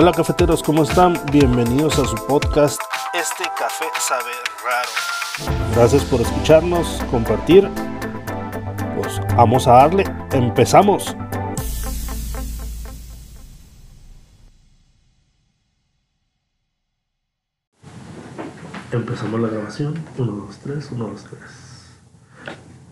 Hola cafeteros, ¿cómo están? Bienvenidos a su podcast Este Café Sabe Raro. Gracias por escucharnos, compartir. Pues vamos a darle, empezamos. Empezamos la grabación. 1, 2, 3, 1, 2, 3.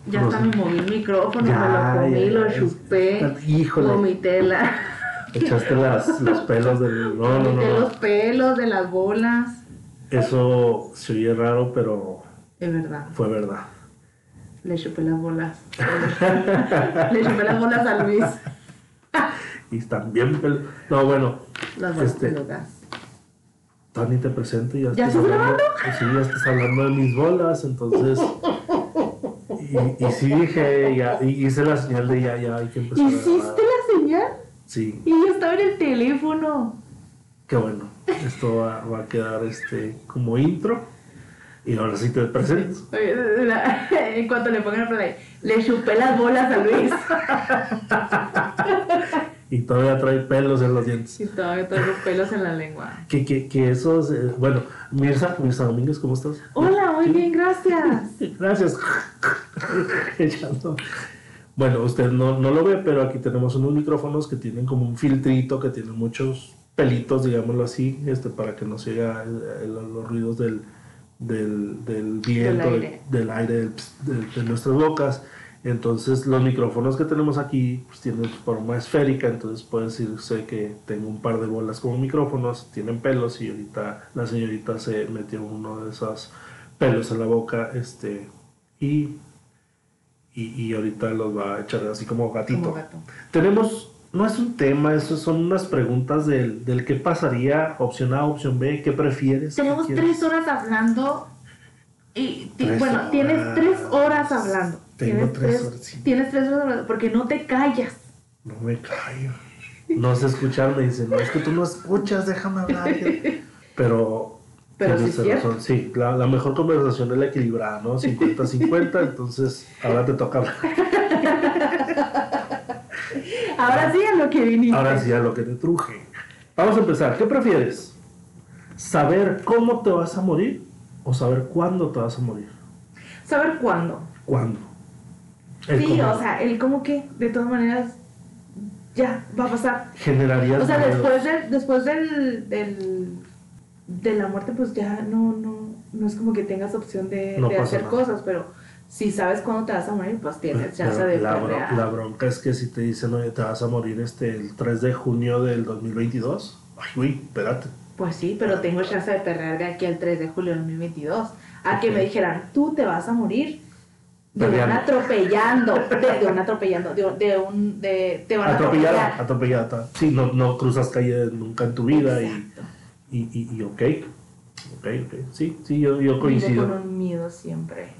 Ya No hasta me moví el micrófono, Ya, me lo comí, ya, lo chupé, Híjole. vomité la, Echaste las, los pelos del. No, no, no. los pelos de las bolas. Eso se oye raro, pero Es verdad, fue verdad. le chupé las bolas. le chupé las bolas a Luis. Y bien pel... No, bueno, Las bolas Este, peludas. Tani te presento y ya, ¿Ya estás hablando. Sí, ya estás hablando de mis bolas, entonces. Y, y sí dije, ya, y hice la señal de ya, ya hay que empezar a ¿Hiciste grabar. Sí, Y yo estaba en el teléfono. qué bueno. Esto va, va a quedar este como intro. Y ahora sí te presento. En cuanto le pongan play, le chupé las bolas a Luis. Y todavía trae pelos en los dientes. Y todavía tengo pelos en la lengua. Que, que, que esos, eh, bueno, Mirza, Mirza Domínguez, ¿cómo estás? Hola, muy Sí. bien, gracias. Gracias. Echando. Bueno, usted no, no lo ve, pero aquí tenemos unos micrófonos que tienen como un filtrito, que tienen muchos pelitos, digámoslo así, este, para que no se oiga los ruidos del, del, del viento, del aire. del, aire, del- de, de nuestras bocas. Entonces, los micrófonos que tenemos aquí pues, tienen forma esférica, entonces puede decirse que tengo un par de bolas como micrófonos, tienen pelos y ahorita la señorita se metió uno de esos pelos en la boca este, y, y, y ahorita los va a echar así como gatito. Como gato. Tenemos, no es un tema, eso son unas preguntas del, del qué pasaría, opción A, opción B, qué prefieres. Tenemos tres horas hablando. Y bueno, tienes tres horas hablando. Tengo tienes tres horas, sí. Tienes tres horas hablando porque no te callas. No me callo. No sé escuchar, me dicen, no, es que tú no escuchas, déjame hablar. Pero. Pero sí es razón. Sí, la, la mejor conversación es la equilibrada, ¿no? 50-50, entonces ahora te toca hablar. Ahora sí a lo que viniste. Ahora sí a lo que te truje. Vamos a empezar. ¿Qué prefieres? ¿Saber cómo te vas a morir o saber cuándo te vas a morir? Saber cuándo. ¿Cuándo? El sí, cómo. o sea, el cómo que, de todas maneras, ya va a pasar. Generarías O sea, después, del, después del, del, de la muerte, pues ya no, no, no es como que tengas opción de, No de pasa hacer nada. cosas, pero si sabes cuándo te vas a morir, pues tienes chance de la, la bronca es que si te dicen, oye, te vas a morir este el 3 de junio del 2022. Ay, güey, espérate. Pues sí, pero tengo chance de perrear de aquí al 3 de julio de 2022. A que me dijeran, tú te vas a morir de un atropellando, de, de un atropellando, de, de un, de, te van a Atropellada, atropellar. atropellada. Sí, no, no cruzas calle nunca en tu vida Exacto. y, y, y ok. Ok, ok. Sí, sí, yo, yo coincido. con un miedo siempre.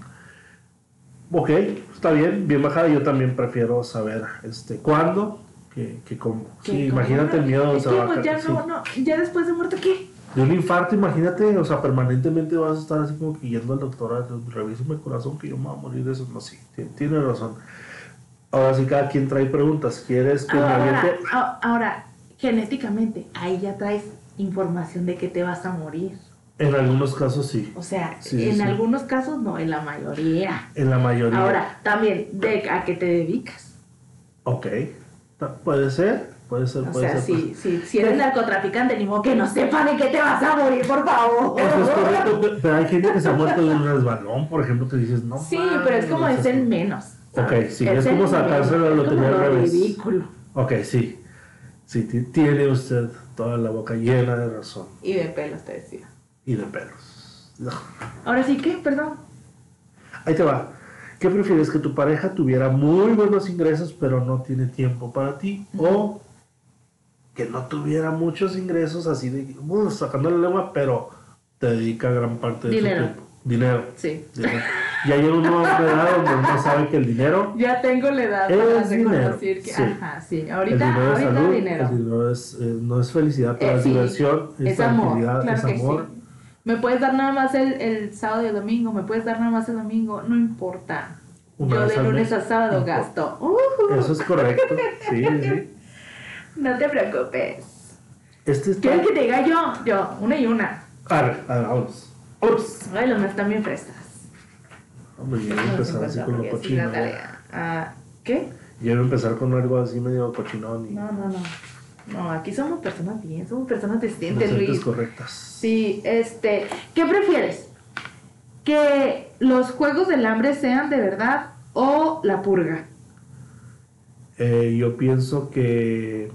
Ok, está bien, bien bajada. Yo también prefiero saber este cuándo que, que cómo. Sí, imagínate el miedo. Es que pues ca- ya sí. no, no, ya después de muerto, ¿qué? De un infarto, imagínate, o sea, permanentemente vas a estar así como que yendo al doctor, a- revísame el corazón que yo me voy a morir de eso. No, sí, ti- tiene razón. Ahora sí, cada quien trae preguntas. ¿Quieres que me Ahora, aviente? a- ahora, genéticamente, ahí ya traes información de que te vas a morir. En algunos casos sí, O sea, Sí, sí, en sí. algunos casos no, en la mayoría. en la mayoría. Ahora, también, de a qué te dedicas. Ok, Ta- puede ser, puede ser, O puede sea, ser. si, si, si eres narcotraficante, ni modo que no sepa de qué te vas a morir, por favor. Eso es correcto, pe- pero hay gente que se ha muerto de un resbalón, por ejemplo, que dices, no. Sí, pero es como es el menos. Ok, sí, es como el sacarse la es lotería como al revés. ridículo. Ok, sí. Sí, ti- tiene usted toda la boca llena de razón. Y de pelos, te decía. Y de pelos. No. Ahora sí, ¿qué? Perdón. Ahí te va. ¿Qué prefieres? ¿Que tu pareja tuviera muy buenos ingresos pero no tiene tiempo para ti? ¿O que no tuviera muchos ingresos así de uh, sacando la lengua pero te dedica gran parte de Dinero. su tiempo? Dinero. Sí. dinero. Ya llega una edad donde uno sabe que el dinero, Ya tengo la edad Es para dinero, reconocer que. sí. Ajá, sí. el Ahorita, dinero es ahorita salud, dinero. el dinero es, eh, no es felicidad, pero Eh, es sí, diversión, es, Es amor, claro es que amor. sí. Me puedes dar nada más el, el sábado y el domingo, me puedes dar nada más el domingo, no importa. Una Yo de lunes a sábado no importa. gasto. Uh, Eso es correcto. Sí, sí. no te preocupes. Este está... ¿Quieres que te diga yo? Yo, una y una. Arre, arre, vámonos. Ups. Ay, las mías están bien frescas. Hombre, iba a empezar así con lo cochino. Ah, ¿Qué? Yo iba a empezar con algo así medio cochinón y No, no, no. No, aquí somos personas bien, somos personas decentes Luis. correctas. Sí, este, ¿qué prefieres? ¿Que los juegos del hambre sean de verdad o la purga? Eh, yo pienso que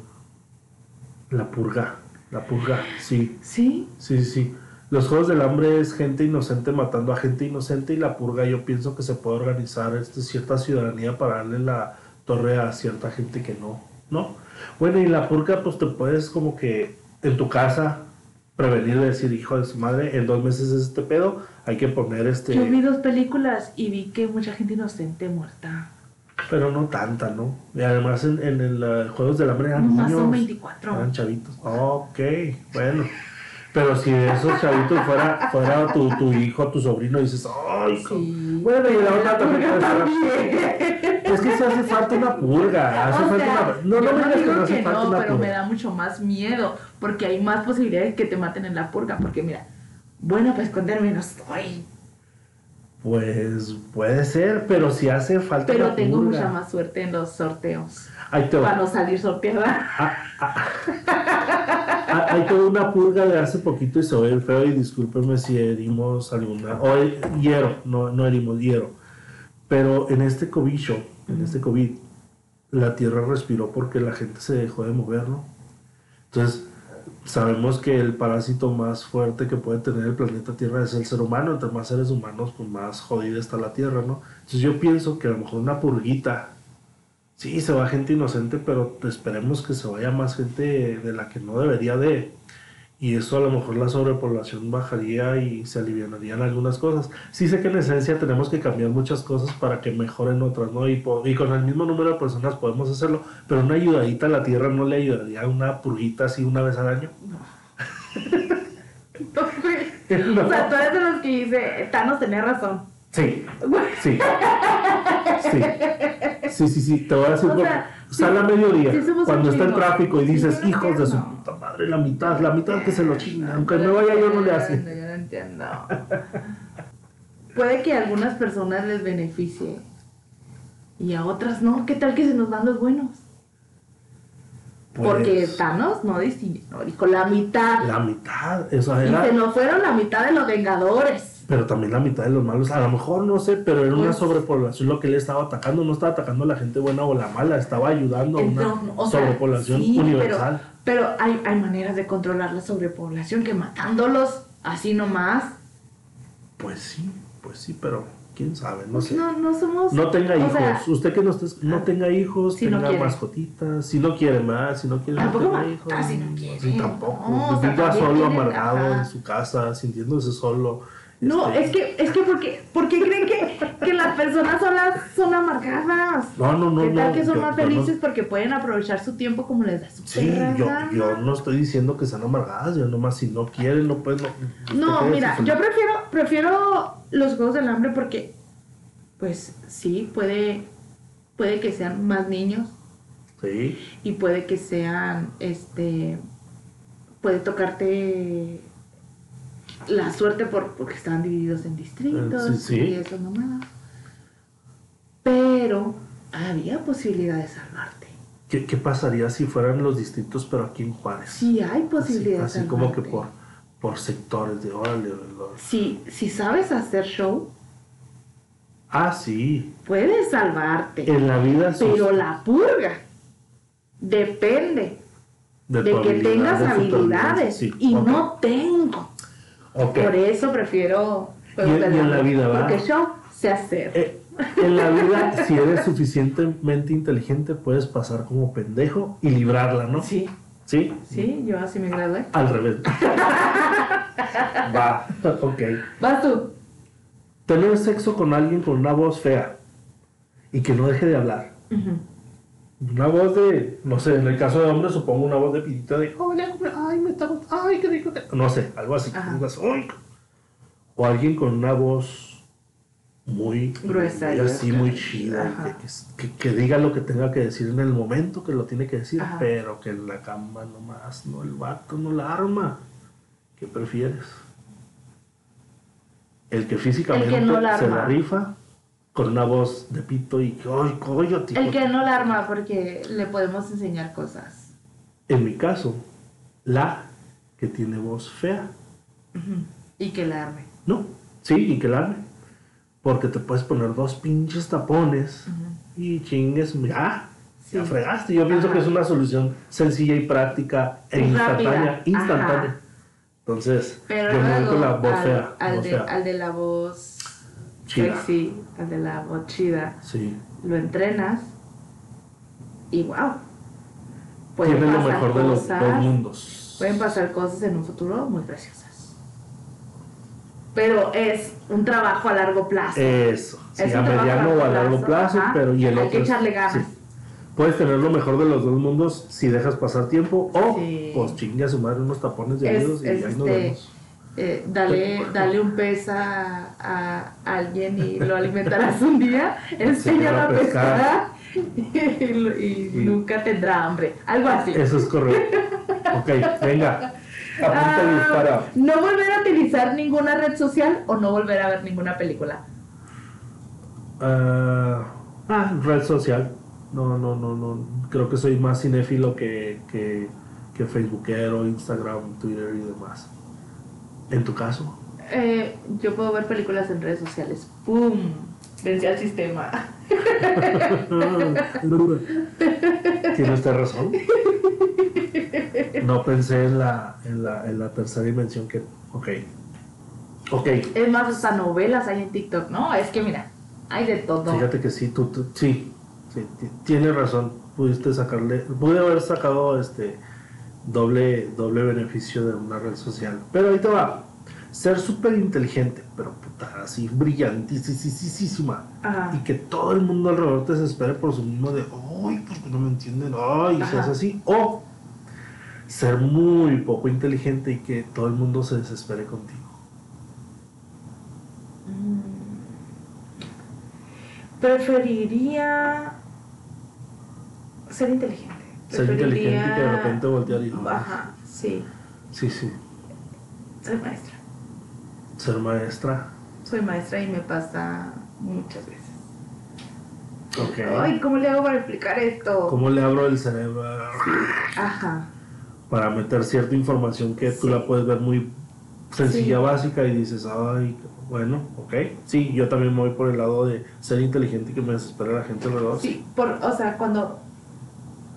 la purga, la purga, sí, Sí, sí, sí, sí. Los Juegos del Hambre es gente inocente matando a gente inocente y la purga yo pienso que se puede organizar este, cierta ciudadanía para darle la torre a cierta gente que no, ¿no? Bueno, y la purga pues te puedes como que en tu casa prevenir de decir, hijo de su madre, en dos meses es este pedo, hay que poner este... yo vi dos películas y vi que mucha gente inocente muerta. Pero no tanta, ¿no? Y además en, en el uh, Juegos del Hambre eran niños. son 24. Eran chavitos. Ok, bueno. Pero si de esos chavitos fuera, fuera tu, tu hijo, tu sobrino, dices, ¡ay! co-". Sí. Bueno, y la otra también también. Es que se hace falta una purga. Hace O falta sea, una. No, no me que digo no hace que falta no, una pero me purga. da mucho más miedo porque hay más posibilidades que te maten en la purga. Porque mira, bueno, pues esconderme no estoy, Pues puede ser, pero si hace falta pero tengo purga. mucha más suerte en los sorteos Ahí te para no salir sorteada. Ah, Hay toda una purga de hace poquito y se oye feo y discúlpenme si herimos alguna. O hiero, no, no herimos, hiero. Pero en este cobicho, en este COVID, la tierra respiró porque la gente se dejó de mover, ¿no? Entonces, sabemos que el parásito más fuerte que puede tener el planeta Tierra es el ser humano. Entre más seres humanos, pues más jodida está la Tierra, ¿no? Entonces yo pienso que a lo mejor una purguita Sí, se va gente inocente, pero esperemos que se vaya más gente de la que no debería de. Y eso a lo mejor la sobrepoblación bajaría y se aliviarían algunas cosas. Sí sé que en esencia tenemos que cambiar muchas cosas para que mejoren otras, ¿no? Y, con el mismo número de personas podemos hacerlo, pero una ayudadita a la Tierra no le ayudaría a una purguita así una vez al año. O sea, tú eres de los que dice, Thanos tenía razón. Sí, sí. Sí. Sí, sí, sí. Te voy a decir, O sea, sale a mediodía, sí cuando está en tráfico y dices, Sí, hijos de su no. puta madre, la mitad, la mitad que se lo chingan. Aunque me vaya yo no le hace. Yo no entiendo. Puede que a algunas personas les beneficie y a otras no. ¿Qué tal que se nos van los buenos? Porque Pues, Thanos no no, dijo la mitad. La mitad, eso y era. se nos fueron la mitad de los Vengadores. Pero también la mitad de los malos, a lo mejor no sé, pero era una Pues- sobrepoblación lo que él estaba atacando. No estaba atacando a la gente buena o la mala, estaba ayudando a una o sea, sobrepoblación sí, universal. Pero, pero hay, hay maneras de controlar la sobrepoblación que matándolos así nomás. Pues sí, pues sí, pero quién sabe, no sé. No, no somos. No tenga hijos. sea, Usted que no, esté, no tenga hijos, Si tenga mascotitas. Si no quiere más, si no quiere Tampoco tenga hijos. ah, si no quiere. Sí, tampoco. No, o sea, solo, amargado ajá. en su casa, sintiéndose solo. No, Este, es que, es que porque, porque creen que, que las personas solas son amargadas. No, no, no. ¿Qué tal no, que son yo- más no- felices porque pueden aprovechar su tiempo como les da su Sí, perra yo, gana? yo no estoy diciendo que sean amargadas, yo nomás si no quieren, no pueden. No, No, mira, yo prefiero, prefiero los juegos del hambre porque, pues sí, puede, puede que sean más niños Sí, y puede que sean, este, puede tocarte la suerte por, porque están divididos en distritos Eh, sí, sí. y eso nomás. Pero había posibilidad de salvarte. ¿Qué, qué pasaría si fueran los distritos, pero aquí en Juárez? Sí hay así, posibilidad así de como que salvarte. por, por sectores de órale. Si, si sabes hacer show, Ah, sí. puedes salvarte. En la vida Pero la purga depende de, que tengas habilidades. sí, Y no tengo. Por eso prefiero juegos Y- del y en la vida, ¿verdad? Porque yo sé hacer. Eh, en la vida, si eres suficientemente inteligente, puedes pasar como pendejo y librarla, ¿no? Sí, ¿Sí? sí, yo así me gradué. Al revés. Va, ok. Vas tú. Tener sexo con alguien con una voz fea y que no deje de hablar. Ujú. Una voz de, no sé, en el caso de hombre supongo una voz de pirita de, "Hola, ay, me está ay, qué rico. que-". No sé, algo así. "Ay". O alguien con una voz muy Gruesa y así muy chida, que, que- que diga lo que tenga que decir en el momento que lo tiene que decir, Ajá. pero que en la cama nomás, no, el vato no la arma. ¿Qué prefieres? El que físicamente no la se la rifa con una voz de pito y que, ¡ay, coyote! El que no la arma porque le podemos enseñar cosas. En mi caso, la que tiene voz fea. Y que la arme. No, sí, y que la arme. Porque te puedes poner dos pinches tapones Ujú. y chingues, ya, Sí. ya fregaste. Yo pienso que es una solución sencilla y práctica e instantánea. rápida. Instantánea. Ajá. Entonces, Pero yo me voy luego con la voz al, fea. al voz de, fea. al de la voz Chida. sexy, al de la voz chida, Sí. lo entrenas y wow. Pueden Tiene lo pasar mejor de los dos mundos. Pueden pasar cosas en un futuro muy preciosas. Pero es un trabajo a largo plazo. Eso. Sí, Es a mediano o a largo plazo, pero y el Hay otro. que echarle ganas. sí. Puedes tener lo mejor de los dos mundos si dejas pasar tiempo o pues chingue a su madre unos tapones de oídos y ahí nos este- vemos. Eh, dale, dale un pez a, a alguien y lo alimentarás un día, enséñalo a pescar. y, lo- y Y- nunca tendrá hambre. Algo así. Eso es correcto. ok, venga. Ah, dispara. no volver a utilizar ninguna red social o no volver a ver ninguna película. Ah, ah, red social. No, no, no, no. Creo que soy más cinéfilo que, que, que Facebookero, Instagram, Twitter y demás. En tu caso. Eh, yo puedo ver películas en redes sociales. ¡Pum! Vencí al sistema. Tiene usted razón. No pensé en la, en la, en la tercera dimensión que. Ok. Ok. Es más, hasta novelas hay en TikTok, ¿no? Es que mira, hay de todo. Fíjate que sí, tú, tú- sí, sí, ti- tienes razón. Pudiste sacarle, pude haber sacado este doble, doble beneficio de una red social. Pero ahí te va. Ser súper inteligente, pero puta, así brillantísima. Y que todo el mundo alrededor te desespere por su mismo de, ay, ¿por qué no me entienden? Ay, y seas Ajá. así. O ser muy poco inteligente y que todo el mundo se desespere contigo. Mm. Preferiría ser inteligente. Ser inteligente y que de repente voltear y, Ajá, sí. sí, sí. Soy maestra. Ser maestra. Soy maestra y me pasa muchas veces. Ok. Ay, ¿cómo le hago para explicar esto? ¿Cómo le abro el cerebro Ajá. para meter cierta información que tú Sí. la puedes ver muy sencilla, Sí. básica y dices, ay, bueno, ok. Sí, yo también me voy por el lado de ser inteligente y que me desespera la gente alrededor. Sí, por, o sea, cuando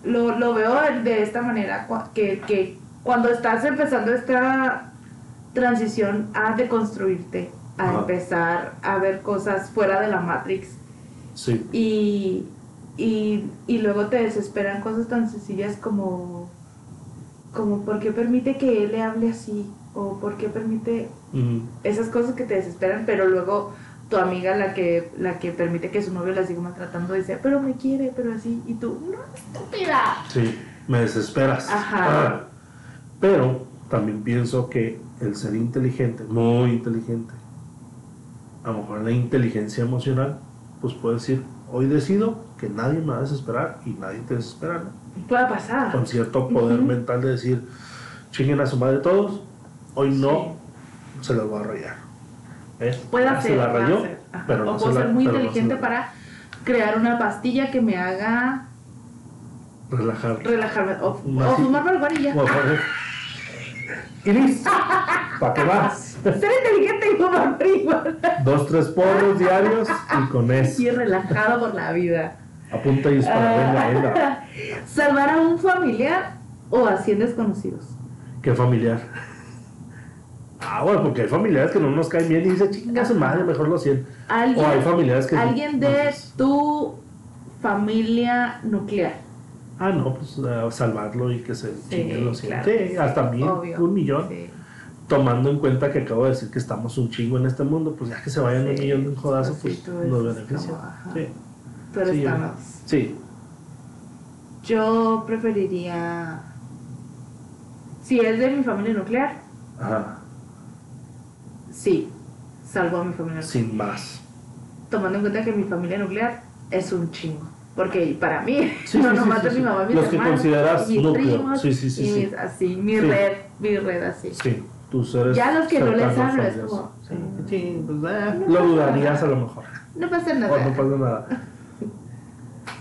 lo, lo veo de esta manera, que, que cuando estás empezando esta transición a deconstruirte, a Ajá. empezar a ver cosas fuera de la Matrix Sí, y, y, y luego te desesperan cosas tan sencillas como, como ¿por qué permite que él le hable así? O ¿por qué permite esas cosas que te desesperan, pero luego tu amiga, la que, la que permite que su novio la siga maltratando, dice, pero me quiere, pero así, y tú, no, estúpida. sí, me desesperas. Ajá. Ah. Pero también pienso que el ser inteligente, muy inteligente, a lo mejor la inteligencia emocional, pues puede decir, hoy decido que nadie me va a desesperar y nadie te desespera. ¿no? Puede pasar. con cierto poder mental de decir, chinguen a su madre todos, hoy no se las voy a rayar. ¿Eh? Puede Ah, hacer, la rayó, o se puedo la- ser muy pero no se inteligente la- para crear una pastilla que me haga relajar. relajarme, o, o fumarme algo y ya. Listo. ¿Para qué más? Ser inteligente y fumar marihuana. Dos, tres porros diarios y con eso. Y relajado por la vida. Apunta y dispara. Venga, venga. Salvar a un familiar o a 100 desconocidos. Qué familiar. Ah, bueno, porque hay familiares que no nos caen bien y dicen, chinga su madre, mejor lo siento. Alguien, O hay familiares que sí. alguien de tu familia nuclear. Ah, no, pues eh, salvarlo y que se chinguen los claro. Sí, hasta mil, Obvio. un millón. Sí. Tomando en cuenta que acabo de decir que estamos un chingo en este mundo, pues ya que se vayan un Sí, millón de un jodazo, pues pues sí, nos beneficia. como. Sí, Sí, yo- Thanos. sí. Yo preferiría. Si es de mi familia nuclear, Ajá, sí. Salvo a mi familia nuclear. sin más. tomando en cuenta que mi familia nuclear es un chingo. Porque para mí, Sí, no sí, nomás sí, mi mamá, mis Los que hermanos, consideras mis núcleo. primos, Sí, sí, sí, y mis- así, mi red, mi red así. Sí, tus seres. Ya los que no les hablo es como, Sí, sí, pues, eh, No lo dudarías nada. a lo mejor. No pasa O nada. no pasa nada.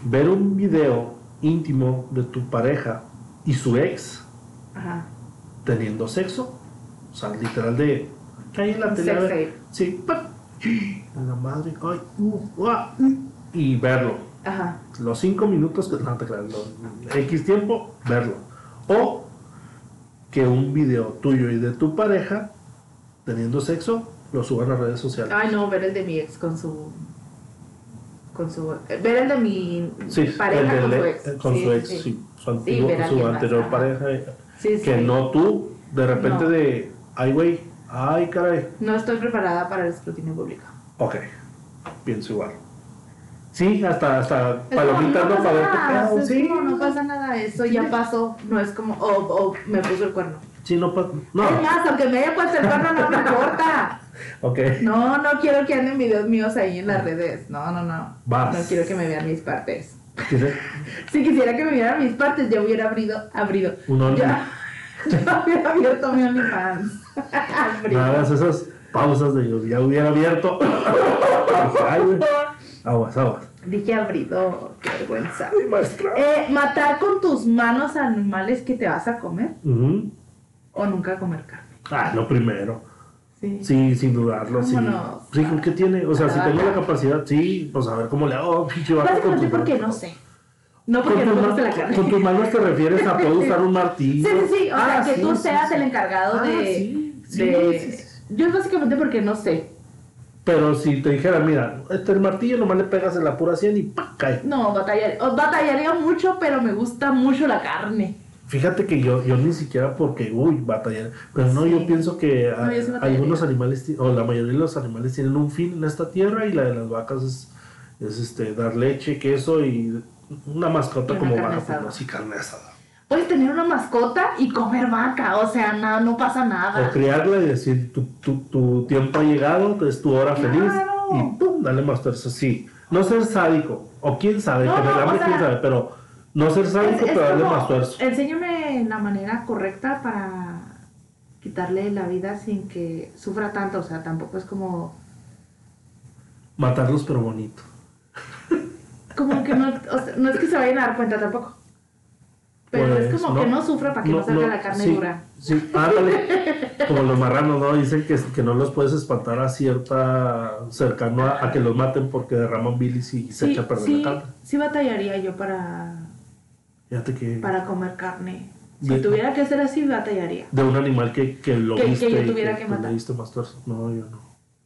Ver un video íntimo de tu pareja y su ex Ajá. teniendo sexo. O sea, literal de. ¿Qué hay en la tele? Ver. Sí. ¡pap! A la madre. Ay. uh, uh, y verlo. Ajá. Los cinco minutos que. No te creas. los X tiempo, verlo. O que un video tuyo y de tu pareja teniendo sexo lo suban a redes sociales. Ay, no, ver el de mi ex con su. Con su. eh, Ver el de mi Sí, pareja el con su ex, ex. con Sí, su ex, sí. sí, su, antiguo- su más, anterior ajá. pareja, eh, Sí, que no tú, de repente No. de, ay güey, ay caray, No estoy preparada para el escrutinio público. ok, pienso igual. Sí, hasta, hasta Es palomitas no para ver nada, es sí, como, no pasa nada, eso ya pasó. No es como, o o me puso el cuerno. sí, no pasa, no, Es más, aunque me haya puesto el cuerno, no me importa. ok, No, no quiero que anden videos míos ahí en las redes. No, no, no. Vas. No quiero que me vean mis partes. Si quisiera que me vieran mis partes, ya hubiera abrido, abrido. Un. Ya, ya hubiera abierto mi OnlyFans. No hagas esas pausas de yo, ya hubiera abierto, ay güey, aguas, aguas, Dije abrido, qué vergüenza. Ay, maestra. Eh, ¿Matar con tus manos a animales que te vas a comer? ¿O nunca comer carne? Ah, lo primero. Sí. Sí, sin dudarlo, sí. Sí, ¿qué tiene? O sea, si tengo la capacidad, sí, pues a ver cómo le hago, Básicamente porque no sé. No Con porque no ma- gusta la carne. Con tus manos te refieres a poder usar un martillo. Sí, sí, sí. O sea, Ah, que sí, tú sí, seas sí. el encargado Ah, de. sí, sí, de-. Yo es básicamente porque no sé. Pero si te dijera, mira, este el martillo nomás le pegas en la pura 100 y ¡pac! cae. No, batallar, o- batallaría mucho, pero me gusta mucho la carne. Fíjate que yo, yo ni siquiera porque, uy, batallar. Pero no, yo pienso que No, a- yo batallaría. algunos animales, o la mayoría de los animales tienen un fin en esta tierra y la de las vacas es, es este, dar leche, queso y una mascota una como carne vaca, pues, asada. no, sí, carne asada. Puedes tener una mascota y comer vaca, o sea, nada, no pasa nada. O criarla y decir, tu, tu, tu tiempo ha llegado, es tu hora Claro. feliz y pum, dale más fuerza. Sí, no ser sádico, o quién sabe, No, no, hambre sea, quién sabe, pero no ser sádico, es pero darle como, más fuerza. Enséñame la manera correcta para quitarle la vida sin que sufra tanto, o sea, tampoco es como Matarlos, pero bonito. como que no, o sea, no es que se vayan a dar cuenta tampoco. Pero es Pues, como que no sufra para que no, salga la carne sí, dura. Sí, ándale. Como los marranos, ¿no? Dicen que, que no los puedes espantar a cierta. cercano a, a que los maten porque derraman bilis y se Sí, echa a perder sí, la carne. sí batallaría yo para, Fíjate que. para comer carne. Si De- tuviera que ser así, batallaría. De un animal que, que lo Que- que viste. yo y tuviera que matar. diste más fuerza. No, yo no.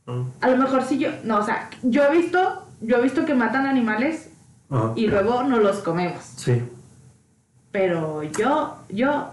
no. A lo mejor si yo, no, o sea, yo he visto, yo he visto que matan animales Ajá. y luego nos los comemos. Sí. Pero yo, yo,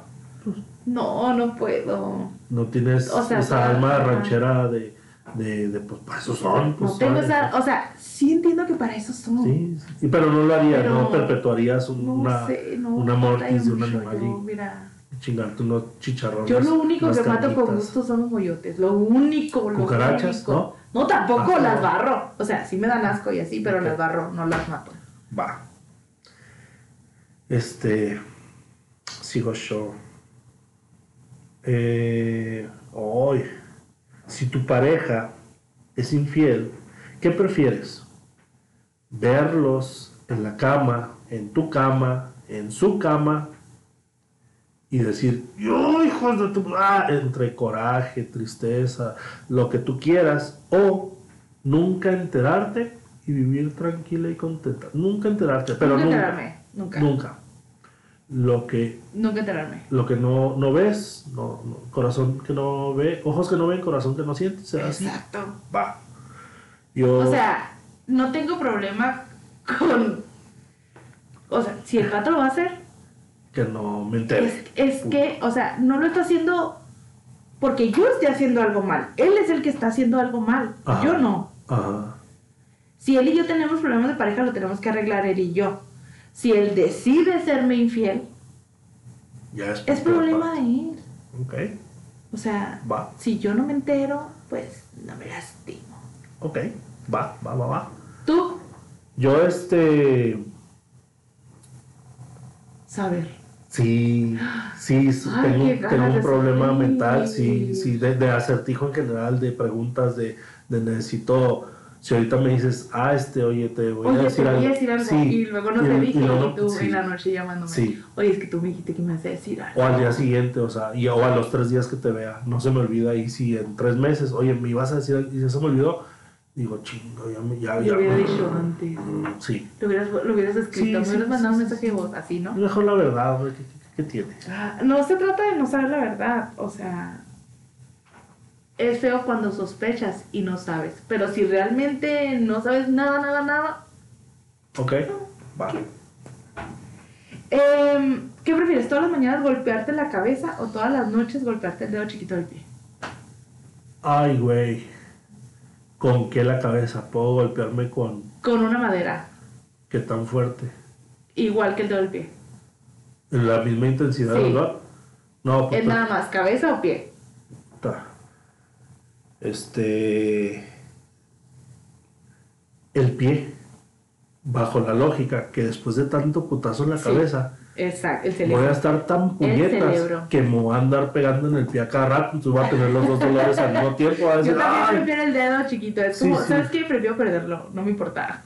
no, no puedo. No tienes O sea, esa alma ranchera de. de, de pues, para eso son. Pues, No tengo son. esa, o sea, sí entiendo que para eso son. Sí, sí, pero no lo harías, Pero no perpetuarías un- No una, sé, no. una mortis de un animal yo, y mira. chingarte unos chicharrones. Yo lo único que mato con gusto son los moyotes. Lo único, lo Cucarachas, único. No, tampoco Ah, las no. barro. O sea, sí me dan asco y así, pero las barro, no las mato. Va. Este. Sigo yo. Eh, hoy. Si tu pareja es infiel, ¿qué prefieres? Verlos en la cama, en tu cama, en su cama y decir, yo, hijos de tu... Entre coraje, tristeza, lo que tú quieras, o nunca enterarte y vivir tranquila y contenta. Nunca enterarte, pero nunca nunca. enterarme. Nunca. Nunca. Lo que, Nunca enterarme. lo que no, no ves, no, no, corazón que no ve, ojos que no ven, corazón que no siente, será así. Exacto. Va. Yo, O sea, no tengo problema con. O sea, si el pato lo va a hacer, que no me entere. es, es que, o sea, no lo está haciendo porque yo esté haciendo algo mal. Él es el que está haciendo algo mal. Ajá. Yo no. Ajá. Si él y yo tenemos problemas de pareja, lo tenemos que arreglar él y yo. Si él decide serme infiel, Ya es, es problema de él. Ok, O sea, va. si yo no me entero, pues no me lastimo. Ok. Va, va, va, va. ¿Tú? Yo, este. Saber. Sí, sí, Ay, tengo, un problema mental, sí, sí, de, de acertijo en general, de preguntas, de, de necesito. Si ahorita me dices, ah, este, oye, te voy a Oye, decir te voy algo. a decir algo. Sí, y luego no te y- dije. y Y, luego- tú sí. en la noche llamándome. Sí. Oye, es que tú me dijiste que me ibas a decir algo. O al día siguiente, o sea, y, o a los tres días que te vea, no se me olvida. Y si en tres meses, oye, me ibas a decir, algo, y se me olvidó, digo, chingo, ya me. Ya, Lo ya. hubiera dicho antes. Mm, Sí. Lo hubieras, lo hubieras escrito. Me hubieras mandado un mensaje de voz, así, ¿no? Mejor la verdad, ¿qué, qué, qué tiene? Ah, No se trata de no saber la verdad, o sea, es feo cuando sospechas y no sabes, pero si realmente no sabes nada, nada, nada, ¿Ok? Va. em, ¿qué prefieres? ¿Todas las mañanas golpearte la cabeza o todas las noches golpearte el dedo chiquito del pie? Ay, güey. ¿Con qué la cabeza? ¿Puedo golpearme con Con una madera, qué tan fuerte? igual que el dedo del pie. ¿En la misma intensidad, Sí. verdad? No, pues. ¿Es nada más cabeza o pie? puta. Este. El pie. Bajo la lógica que después de tanto putazo en la Sí. cabeza, Exacto, el voy a estar tan puñetas que me voy a andar pegando en el pie a cada rato. Entonces voy a tener los dos dolores al mismo tiempo. A decir, Yo también "Ay". prefiero el dedo chiquito, es como, sí. ¿sabes qué? Prefiero perderlo, no me importa.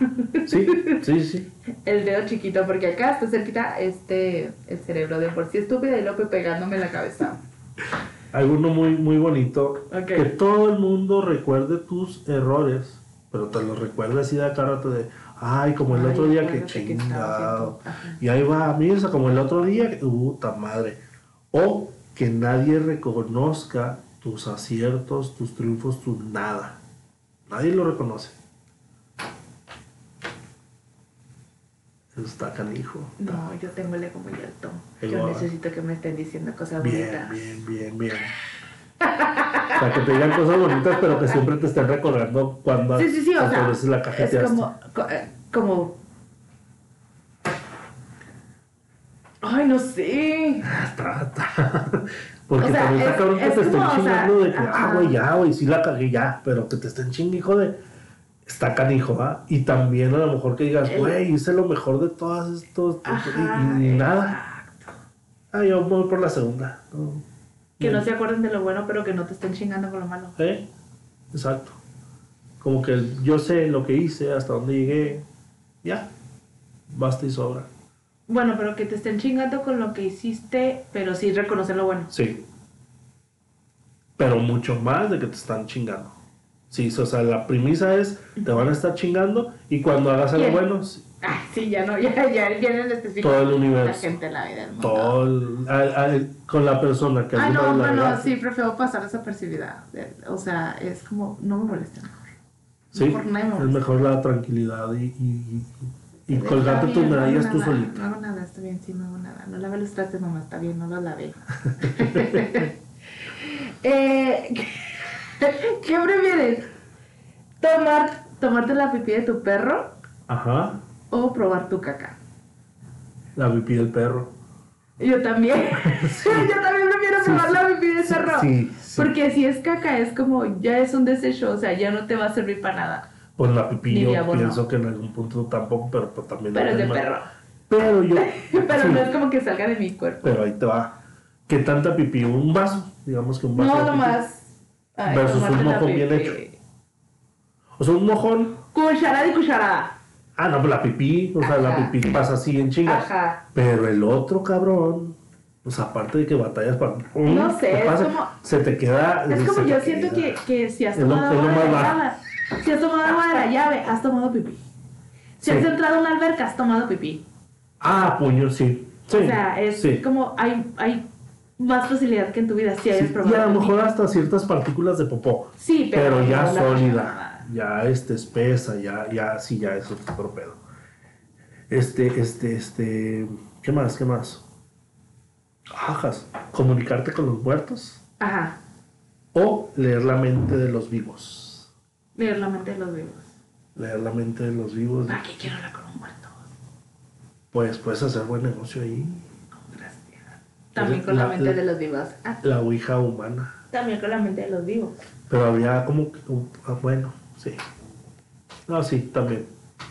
Sí, sí, sí. El dedo chiquito, porque acá está cerquita este, el cerebro de por sí estúpida y Lope pegándome en la cabeza. Hay uno muy, muy bonito. Que todo el mundo recuerde tus errores, pero te los recuerde así de acá rato de, ay, como el Ay, otro día que chingado. Y ahí va, mira, como el otro día, que- puta madre. O que nadie reconozca tus aciertos, tus triunfos, tu nada. Nadie lo reconoce. Eso está canijo. No, yo tengo el ego muy alto. Yo necesito que me estén diciendo cosas Bien, bonitas. bien, bien, bien. O sea, que te digan cosas bonitas, pero que siempre te estén recordando cuando Sí, sí, sí, o sea, veces la es cajeteaste. como, co- eh, como... Ay, no sé. Está. Porque O sea, también está es- cabrón que es te estén como, o sea, chingando de que, ah, güey, ya, güey, sí la cagué ya, pero que te estén chingando, hijo de. Está canijo, ¿ah? Y también a lo mejor que digas, güey, hice lo mejor de todas estos. Ajá, y, y nada. exacto. Ah, yo voy por la segunda. No. Que no se acuerden de lo bueno, pero que no te estén chingando con lo malo. ¿Eh? Exacto. Como que yo sé lo que hice, hasta dónde llegué. Ya. Basta y sobra. Bueno, pero que te estén chingando con lo que hiciste, pero sí reconocer lo bueno. Sí. Pero mucho más de que te están chingando. Sí, o sea, la premisa es, te van a estar chingando y cuando hagas algo bueno, sí, Ay, sí, ya no, ya, ya el específico. Todo el La universo. gente, la vida, el mundo. todo el- al- al- con la persona que Ah, no, la bueno, regaste. sí, prefiero pasar desapercibida. O sea, es como, no me molesten. Sí, Mejor nadie me es molesta. mejor la tranquilidad y, y, y, colgarte tus bien, no medallas tú nada, solita. No hago nada, está bien, sí, no hago nada. No lavé los trastes, mamá, está bien, no los lavé. eh, ¿Qué prefieres? ¿Tomar, ¿Tomarte la pipí de tu perro Ajá, o probar tu caca? la pipí del perro. Yo también. Yo también prefiero Sí, probar sí. la pipí del Sí, perro. sí, sí. Porque si es caca, es como, ya es un desecho, o sea, ya no te va a servir para nada. Pues la pipí Ni yo pienso que en algún punto tampoco, pero, pero también... Pero es de perro. Pero yo... Pero sí, no es como que salga de mi cuerpo. Pero ahí te va. ¿Qué tanta pipí? Un vaso, digamos que un vaso. No, nomás. Ay, Versus un mojo bien hecho. O sea, un mojón. Cucharada y cucharada. Ah, no, pues la pipí. O sea, la pipí pasa así en chinga. Ajá. Pero el otro cabrón. Pues aparte de que batallas para. No sé, Se te queda. Es como yo siento que, que si has tomado es lo agua de la llave, si has tomado agua de la llave, has tomado pipí. Si Sí. has entrado a una alberca, has tomado pipí. Ah, puño, sí. Sí. o sea, es sí. como hay, hay más facilidad que en tu vida si hayas Sí, probado Y a lo mejor hasta ciertas partículas de popó. Sí, pero, Pero, ya sólida, ya este espesa, ya, ya, sí, ya es otro pedo. Este, este, este, ¿qué más? ¿Qué más? Ajas, comunicarte con los muertos Ajá. o leer la mente de los vivos. Leer la mente de los vivos. Leer la mente de los vivos, ¿Para qué quiero hablar con un muerto? pues puedes hacer buen negocio ahí. También con la, La- mente la- de los vivos. Ah, La ouija humana. también con la mente de los vivos. Pero habría como que, ah, bueno, sí. No, sí, también.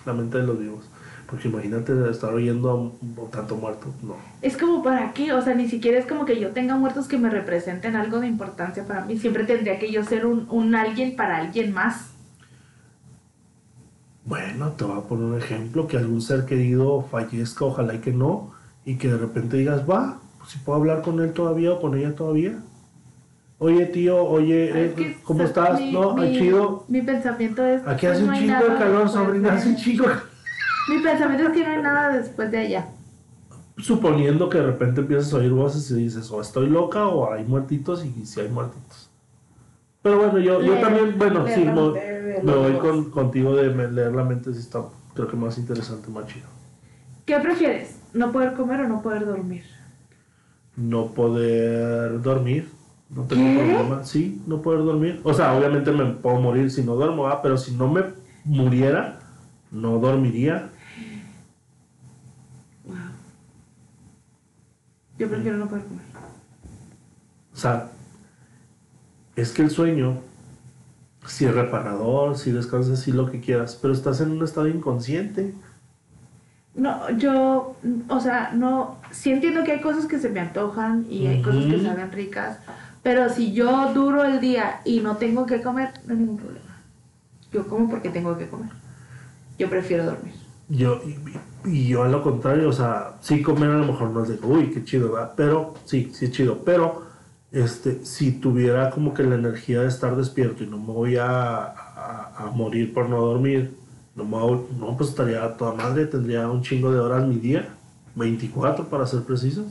La mente de los vivos. Porque imagínate estar oyendo a tanto muerto. No. Es como para qué, o sea, ni siquiera es como que yo tenga muertos que me representen algo de importancia para mí. Siempre tendría que yo ser un, un alguien para alguien más. Bueno, te voy a poner un ejemplo, que algún ser querido fallezca, ojalá y que no, y que de repente digas, va, si puedo hablar con él todavía o con ella todavía. Oye, tío, oye, eh, ¿cómo estás? mi- no, mi- chido. Mi pensamiento es. Aquí hace no un hay chingo de calor, sobrina, hace un chingo Mi pensamiento es que no hay nada después de allá. Suponiendo que de repente empiezas a oír voces y dices, o estoy loca o hay muertitos, y si hay muertitos. Pero bueno, yo, yo también, bueno, sí, me, voy con, contigo de leer la mente, si está, creo que más interesante, más chido. ¿Qué prefieres? ¿No poder comer o no poder dormir? No poder dormir, no tengo ¿Qué? problema, sí, no poder dormir. O sea, obviamente me puedo morir si no duermo, ah, pero si no me muriera, no dormiría. Wow. Yo prefiero no poder comer. O sea, es que el sueño, si es reparador, si descansas, si lo que quieras, pero estás en un estado inconsciente. No, yo, o sea, no, sí entiendo que hay cosas que se me antojan y hay cosas que saben ricas, pero si yo duro el día y no tengo que comer, no hay ningún problema. Yo como porque tengo que comer. Yo prefiero dormir. Yo, y, y yo a lo contrario, o sea, sí comer a lo mejor no es de, uy, qué chido, ¿verdad? Pero, sí, sí es chido, pero, este, si tuviera como que la energía de estar despierto y no me voy a, a, a morir por no dormir, no, no, pues estaría toda madre, tendría un chingo de horas mi día, 24 para ser precisos.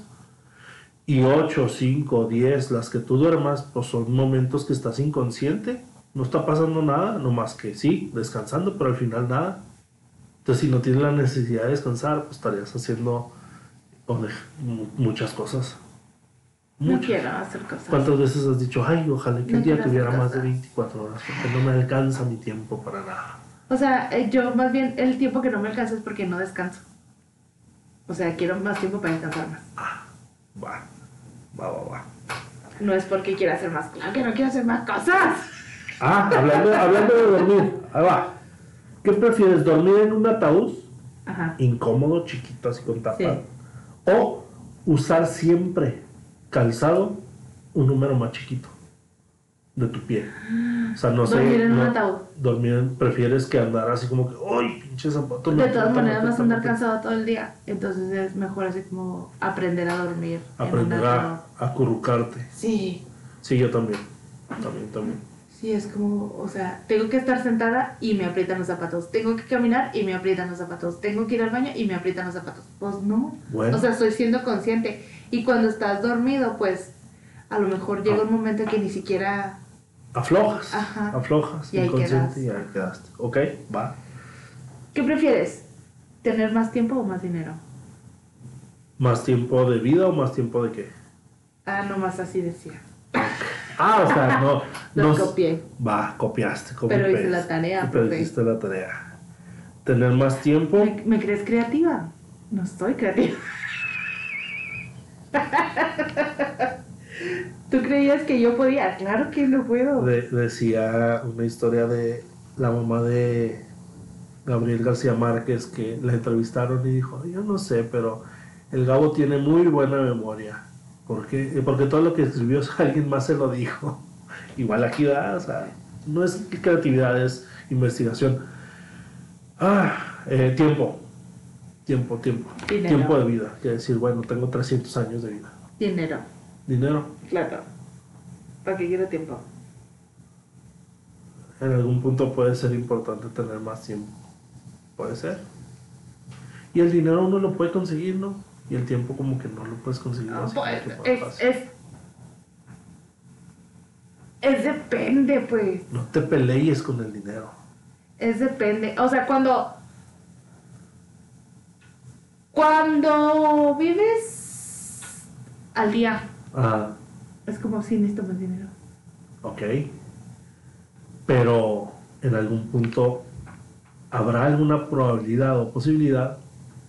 Y 8, 5, 10, las que tú duermas, pues son momentos que estás inconsciente, no está pasando nada, no más que sí, descansando, pero al final nada. Entonces, si no tienes la necesidad de descansar, pues estarías haciendo muchas cosas. No Muchas. quiero hacer cosas. ¿Cuántas veces has dicho, ay, ojalá que No el día tuviera más de cosas. 24 horas, porque no me alcanza mi tiempo para nada? O sea, eh, yo más bien el tiempo que no me alcanza es porque no descanso. O sea, quiero más tiempo para descansar más. Va, va, va, va. No es porque quiera hacer más. Claro que no quiero hacer más cosas. Ah, hablando, hablando de dormir, ahí va. ¿Qué prefieres, dormir en un ataúd Ajá. incómodo, chiquito, así con tapa? Sí. O usar siempre calzado un número más chiquito de tu pie. O sea, no sé. Dormir en un ataúd. Dormir, prefieres que andar así como que, ¡ay, pinche zapato! De todas maneras vas a andar me aprieta". cansado todo el día. Entonces es mejor así como aprender a dormir. en un Aprender a, a acurrucarte. Sí. Sí, yo también. También, también. Sí, es como, o sea, tengo que estar sentada y me aprietan los zapatos. Tengo que caminar y me aprietan los zapatos. Tengo que ir al baño y me aprietan los zapatos. Pues no. Bueno. O sea, estoy siendo consciente. Y cuando estás dormido, pues a lo mejor llega un momento que ni siquiera... Aflojas. Ajá. Aflojas. Y ahí quedas. y ahí quedaste. Ok, va. ¿Qué prefieres? ¿Tener más tiempo o más dinero? ¿Más tiempo de vida o más tiempo de qué? Ah, nomás así decía. Ah, o sea, no. Lo no copié. Va, copiaste. copy Pero hice la tarea, Pero hiciste la tarea. Tener más tiempo. ¿Me, me crees creativa? No estoy creativa. ¿Tú creías que yo podía? Claro que no puedo. De- decía una historia de la mamá de Gabriel García Márquez que la entrevistaron y dijo, yo no sé, pero el Gabo tiene muy buena memoria. ¿Por qué? Porque todo lo que escribió alguien más se lo dijo. Igual aquí da, o sea, no es creatividad, es investigación. Ah, eh, tiempo. Tiempo, tiempo. Dinero. Tiempo de vida. Quiere decir, bueno, tengo 300 años de vida. Dinero. Dinero. Claro. ¿Para qué quiero tiempo? En algún punto puede ser importante tener más tiempo. Puede ser. Y el dinero uno lo puede conseguir, ¿no? Y el tiempo como que no lo puedes conseguir. No, así pues, que es, es, es depende, pues. No te pelees con el dinero. Es depende. O sea, cuando. Cuando vives al día, Ah, es como si necesito más dinero. ok. Pero en algún punto habrá alguna probabilidad o posibilidad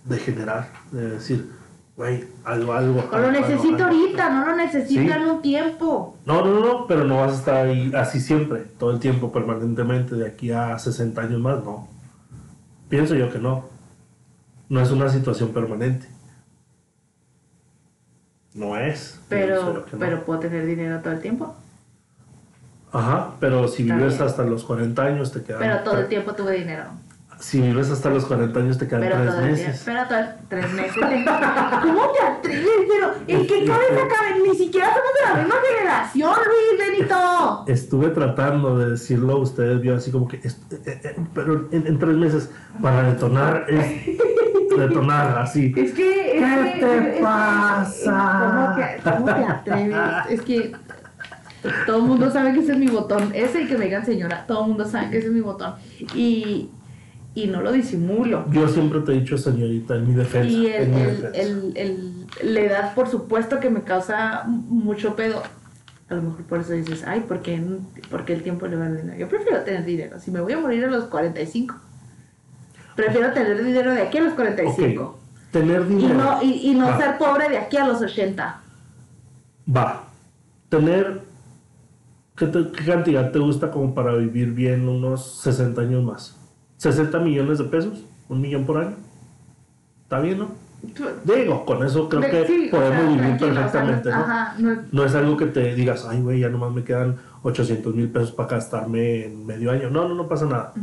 de generar, de decir, güey, algo, algo. Lo algo, necesito algo". ahorita, no lo necesito Sí. en un tiempo. No, no, no, pero no vas a estar ahí así siempre, todo el tiempo, permanentemente, de aquí a 60 años más, no. Pienso yo que no. No es una situación permanente. No es. Pero, que no. pero puedo tener dinero todo el tiempo. Ajá, pero si Está vives bien. hasta los 40 años te quedan... Pero todo el tiempo tuve dinero. Si vives hasta los 40 años te quedan Pero tres todo el tiempo. meses. Pero todo el- tres meses. ¿Cómo te atreves? Pero ¿en qué cabeza cabe? Ni siquiera somos de la misma generación, Luis Benito. Estuve tratando de decirlo, ustedes vio así como que, est- eh, eh, pero en, en tres meses para detonar es detonar así. Es que. ¿Qué te pasa? ¿Cómo te, cómo te atreves? Es que. Todo el mundo sabe que ese es mi botón. Ese y que me digan señora. Todo el mundo sabe que ese es mi botón. Y. Y no lo disimulo. Yo siempre te he dicho señorita en mi defensa. Y el, en mi el, defensa. el, el- la edad, por supuesto, que me causa mucho pedo. A lo mejor por eso dices, ay, ¿por qué, por qué el tiempo le va al dinero? Yo prefiero tener dinero. Si me voy a morir a los 45, prefiero tener dinero de aquí a los 45. Ok, Tener Y dinero. no, y, y no ser pobre de aquí a los 80. Va. Tener. ¿qué, te- qué cantidad te gusta como para vivir bien unos 60 años más? ¿60 millones de pesos? ¿Un millón por año? ¿Está bien, no? Digo, con eso creo De- que sí, o podemos sea, vivir tranquilo, o sea, perfectamente, no- ¿no? Ajá, no es- No es algo que te digas, ay, güey, ya nomás me quedan 800 mil pesos para gastarme en medio año. No, no, no pasa nada.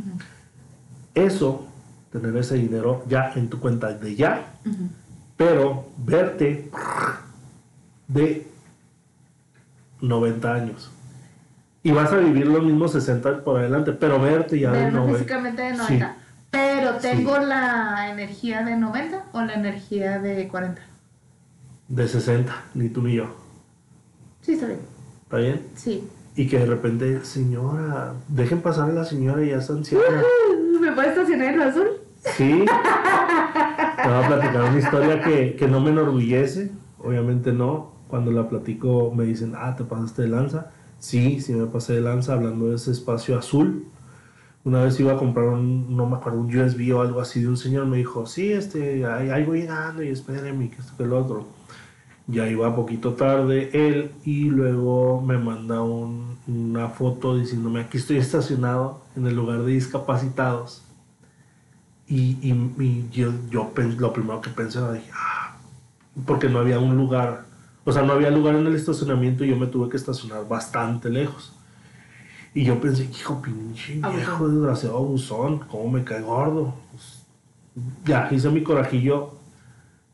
Eso, tener ese dinero ya en tu cuenta de ya, ujú. pero verte de 90 años. Y vas a vivir los mismos 60 por adelante, pero verte ya de Verme 90. físicamente de Sí. 90. Pero Sí. tengo la energía de 90 o la energía de 40. De 60, ni tú ni yo. Sí, está bien. ¿Está bien? Sí. Y que de repente, señora, dejen pasar a la señora, ya está anciana. ¿Me puedes estacionar en azul? Sí. Te voy a platicar una historia que, que no me enorgullece. Obviamente no. Cuando la platico me dicen, ah, te pasaste de lanza. Sí, sí me pasé de lanza hablando de ese espacio azul. Una vez iba a comprar un, no me acuerdo, un USB o algo así de un señor. Me dijo, sí, este, ahí voy llegando y espéreme, que esto que lo otro. Ya iba poquito tarde él y luego me manda un- una foto diciéndome, aquí estoy estacionado en el lugar de discapacitados. Y, y, y yo, yo lo primero que pensé era, dije, ah, porque no había un lugar, o sea, no había lugar en el estacionamiento y yo me tuve que estacionar bastante lejos. Y yo pensé, hijo, pinche viejo, desgraciado abusón, cómo me cae gordo. Pues, ya, hice mi corajillo.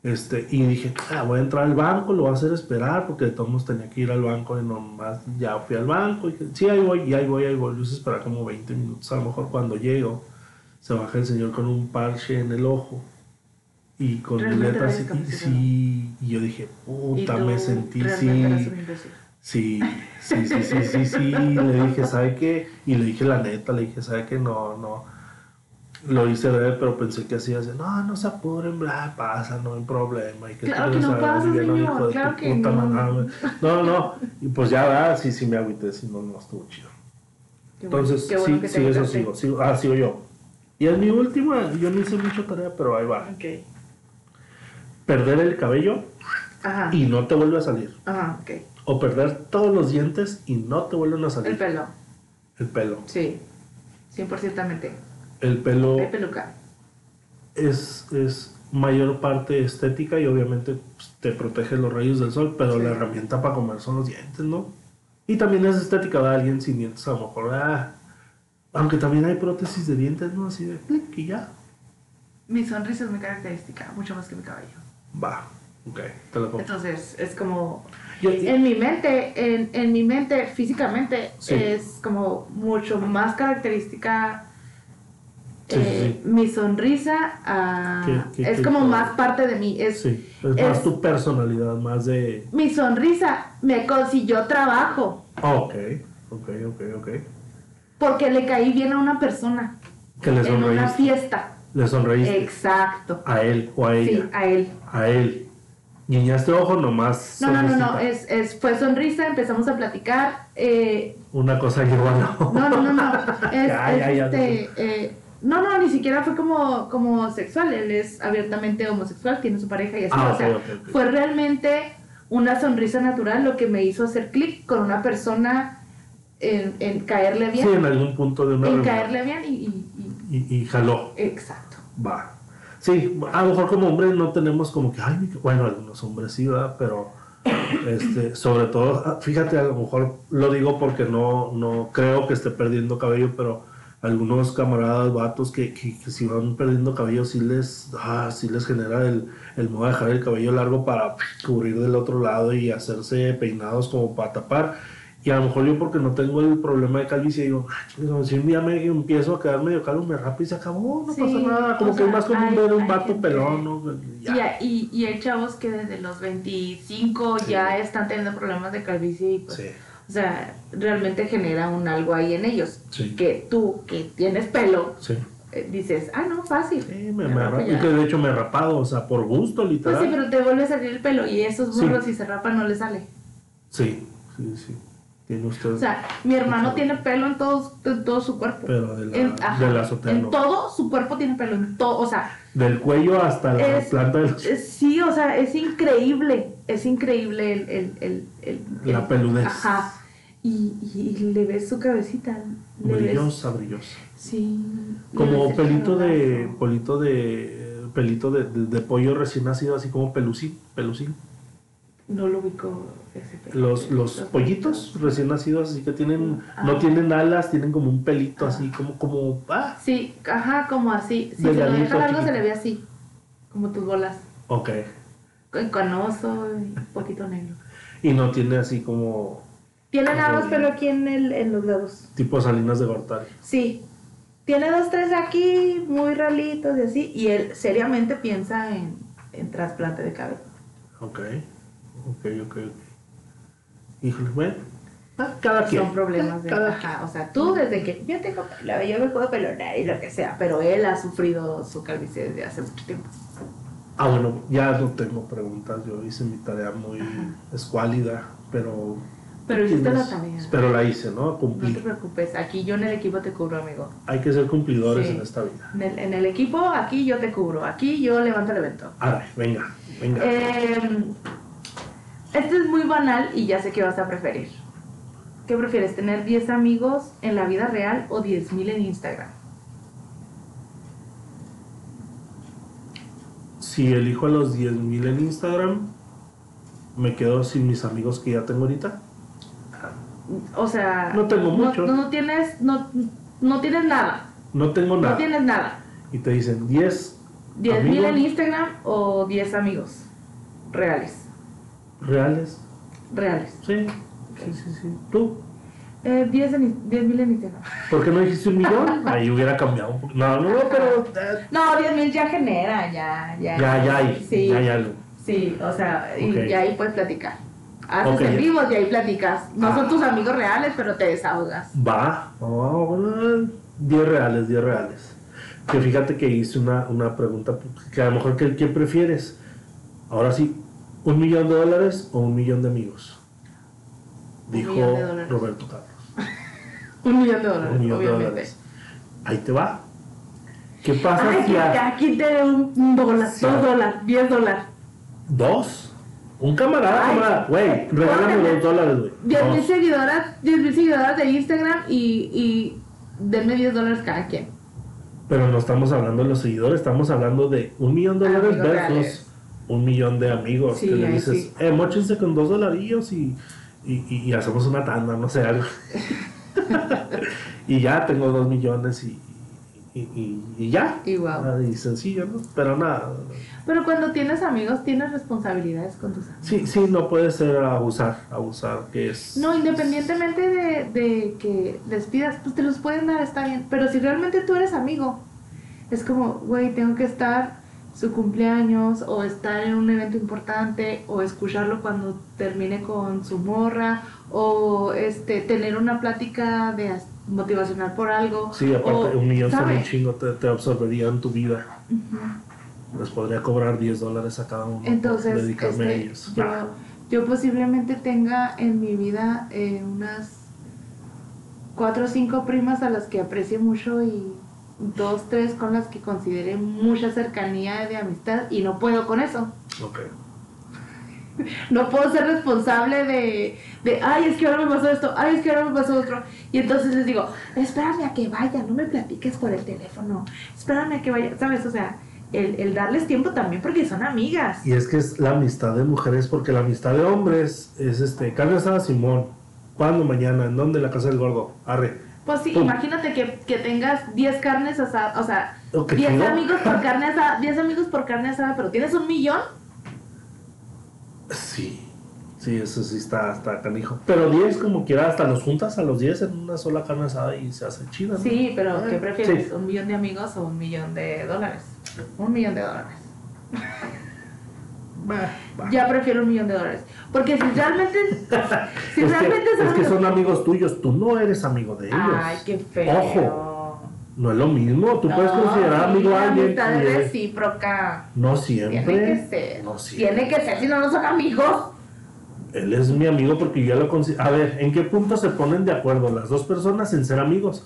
Este, y dije, "Ah, voy a entrar al banco, lo voy a hacer esperar, porque de todos modos tenía que ir al banco y nomás ya fui al banco. Y dije, sí, ahí voy, y ahí voy, ahí voy. Lo hice esperar como 20 minutos. A lo mejor cuando llego, se baja el señor con un parche en el ojo y con letras. Y, sí, y yo dije, Y puta, me sentí, sí. Sí, sí, sí, sí, sí, sí. Le dije, ¿sabe qué? Y le dije la neta, le dije, ¿sabe qué? No, no. Lo hice breve, pero pensé que así, así, no, no se apuren, bla, pasa, no hay problema. Y que Claro que no sabes, pasa, señor, claro que puta no. No, no, y pues ya, ¿verdad? Sí, sí me agüité, si no, no estuvo chido. Qué Entonces, bueno sí, sí, eso sigo, sigo. Ah, sigo yo. Y en mi última, yo no hice mucha tarea, pero ahí va. Perder el cabello Ajá. y no te vuelve a salir. Ajá, ok. O perder todos los dientes y no te vuelven a salir. El pelo. El pelo. Sí. 100%. El pelo es, es mayor parte estética y obviamente pues, te protege los rayos del sol, pero Sí. la herramienta para comer son los dientes, ¿no? Y también es estética de alguien sin dientes, a lo mejor, ah, aunque también hay prótesis de dientes, ¿no? Así de clic y ya. Mi sonrisa es muy característica, mucho más que mi cabello. Va, ok, te compro. Entonces, es como. Yo- En mi mente, en, en mi mente, físicamente, Sí. es como mucho más característica. Sí, sí, eh, sí. Mi sonrisa ah, ¿Qué- qué- es qué como más parte de mí. Es, sí, es más tu personalidad, más de... Mi sonrisa me consiguió trabajo ok, ok, ok, ok. porque le caí bien a una persona Que le en una sonreíste. fiesta. Le sonreíste Exacto. a él o a Sí, ella. a él. A él. Guiñaste ojo nomás. No, no, no, no, es, es, fue sonrisa, empezamos a platicar. eh, Una cosa llegó a la no, no, no, no, es, Ya, es, ya, ya, este, eh, no, no, ni siquiera fue como, como sexual, él es abiertamente homosexual, tiene su pareja y así, Ah, o sea, fue realmente una sonrisa natural lo que me hizo hacer clic con una persona en, en caerle Sí, bien, en algún punto de una en reunión. caerle bien y, y- y- Y, y jaló. exacto. Va. Sí, a lo mejor como hombres no tenemos como que, ay, bueno, algunos hombres sí, ¿verdad? Pero, este, sobre todo, fíjate, a lo mejor lo digo porque no, no creo que esté perdiendo cabello, pero algunos camaradas, vatos que, que, que si van perdiendo cabello, sí les, ah, sí les genera el, el modo de dejar el cabello largo para cubrir del otro lado y hacerse peinados como para tapar. Y a lo mejor yo porque no tengo el problema de calvicie, digo, "Ah, si un día me empiezo a quedar medio calvo, me rapo y se acabó, no Sí, pasa nada. Como que es más común hay- ver un vato gente- pelón, ¿no? Ya. Y, y, y hay chavos que desde los 25 ya están teniendo problemas de calvicie y pues, Sí, o sea, realmente genera un algo ahí en ellos. sí, Que tú, que tienes pelo, sí. eh, dices, ah, no, fácil. Sí, me, Me me rapo ya. Y que de hecho me he rapado, o sea, por gusto, Pues literal. sí, pero te vuelve a salir el pelo y esos burros si se rapan no les sale. Sí, sí, sí. Usted. O sea, mi hermano tiene pelo en todo, en todo su cuerpo. pero de la, En, ajá, de la azotea en no. todo su cuerpo tiene pelo, en todo, o sea, Del cuello hasta la Es- planta de los- eh, sí, o sea, es increíble, es increíble el, el, el, el- La el- peludez. Ajá, y, y, y le ves su cabecita, le ves, Brillosa, brillosa. sí. Como pelito de. pelonazo. Pelito de. Pelito de, de- de pollo recién nacido, así como pelusín. Pelusín. No lo ubico ese pelo. Los, los pollitos recién nacidos, así que tienen. Ah. No tienen alas, tienen como un pelito así, como. como ah, Sí, ajá, como así. Si se lo deja largo se le ve así, como tus bolas, ok. canoso un poquito negro. Y no tiene así como. Tiene nada más pelo aquí en, el, en los lados. Tipo Salinas de Gortari. Sí. Tiene dos, tres aquí, muy ralitos y así. Y él seriamente piensa en, en trasplante de cabello. Ok. Ok, ok, ok. Híjole, bueno. ah, cada quien. Son problemas de. Cada Ajá, o sea, tú desde que yo tengo pelo, yo me puedo pelonar y lo que sea, pero él ha sufrido su calvicie desde hace mucho tiempo. Ah, bueno, ya no tengo preguntas. Yo hice mi tarea muy escuálida, pero. Pero hiciste la tienes- tarea. Pero la hice, ¿no? No te Cumplí. preocupes, aquí yo en el equipo te cubro, amigo. Hay que ser cumplidores Sí. en esta vida. En el, en el equipo, aquí yo te cubro, aquí yo levanto el evento. Arre, venga, venga. Eh, este es muy banal y ya sé que vas a preferir. ¿Qué prefieres, tener 10 amigos en la vida real o 10.000 en Instagram? Si elijo a los 10.000 en Instagram, me quedo sin mis amigos que ya tengo ahorita. O sea, No tengo mucho. No, no tienes, no, no tienes nada. No tengo nada. No tienes nada. Y te dicen 10 10.000 Amigos. en Instagram o 10 amigos reales. Reales. Reales. Sí, sí, sí, sí. ¿Tú? Eh, 10 en, 10.000 en Instagram. ¿Por qué no dijiste un millón? Ahí hubiera cambiado un poco. No, no, no, pero eh, No, 10.000 ya genera, ya, ya. ya, ya hay. Sí, Ya hay algo. sí, o sea, y, y ahí puedes platicar. Haces Ok. en vivos y ahí platicas. No Ah. son tus amigos reales, pero te desahogas. Va, va, va, 10 reales, 10 reales. Que fíjate que hice una, una pregunta que a lo mejor que, ¿qué prefieres? Ahora sí, ¿un millón de dólares o un millón de amigos? Dijo de. Roberto Carlos. Un millón de dólares, Un millón de obviamente. dólares. Ahí te va. ¿Qué pasa Ay, si a aquí te un, dólar, dos dólares, diez dólares. dos? Un camarada, Ay, camarada. Güey, regálame póngale dos dólares, güey. Diez mil seguidoras, diez mil seguidoras de Instagram y, y denme 10 dólares cada quien. Pero no estamos hablando de los seguidores, estamos hablando de un millón de dólares versus. Un millón de amigos. Sí, que le dices, sí. eh, mochense con dos dolarillos y, y, y- y hacemos una tanda, no sé, algo. y ya tengo dos millones y, y, ya. Y. Ah, Y sencillo, ¿no? Pero nada. Pero cuando tienes amigos, tienes responsabilidades con tus amigos. Sí, sí, no puede ser abusar, abusar, que es... No, independientemente de, de que les pidas, pues te los pueden dar, está bien. Pero si realmente tú eres amigo, es como, güey, tengo que estar su cumpleaños o estar en un evento importante o escucharlo cuando termine con su morra o este tener una plática de motivacional por algo. Sí, aparte, o, un millón son un chingo, te, te absorbería en tu vida. Ujú. Les podría cobrar 10 dólares a cada uno Entonces, por dedicarme a este, ellos. yo, yo posiblemente tenga en mi vida eh, unas cuatro o cinco primas a las que aprecie mucho y dos, tres con las que considere mucha cercanía de amistad y no puedo con eso. ok. No puedo ser responsable de, de, ay, es que ahora me pasó esto, ay, es que ahora me pasó otro. Y entonces les digo, espérame a que vaya, no me platiques por el teléfono, espérame a que vaya, ¿sabes? O sea, el, el darles tiempo también porque son amigas. Y es que es la amistad de mujeres, porque la amistad de hombres es este, carne asada Simón. ¿Cuándo? Mañana. ¿En dónde? La casa del gordo. Arre. Pues sí, Pum. imagínate que, que tengas 10 carnes asadas, o sea, O que 10 no. amigos por carne asada, 10 amigos por carne asada, pero tienes un millón. Sí. Sí, eso sí está, está canijo. Pero 10 como quiera, hasta los juntas a los 10 en una sola carne asada y se hace chida. ¿no? Sí, pero ¿qué Ah, prefieres? sí. ¿Un millón de amigos o un millón de dólares? Un millón de dólares. Ya prefiero un millón de dólares. Porque si realmente. si es, realmente que, es que son amigos tuyos, tú no eres amigo de ellos. Ay, qué feo. Ojo. No es lo mismo, tú puedes considerar amigo a la alguien amistad es recíproca. no siempre. Tiene que ser. No siempre. Tiene que ser, si no, no son amigos. Él es mi amigo porque yo ya lo considero. A ver, ¿en qué punto se ponen de acuerdo las dos personas en ser amigos?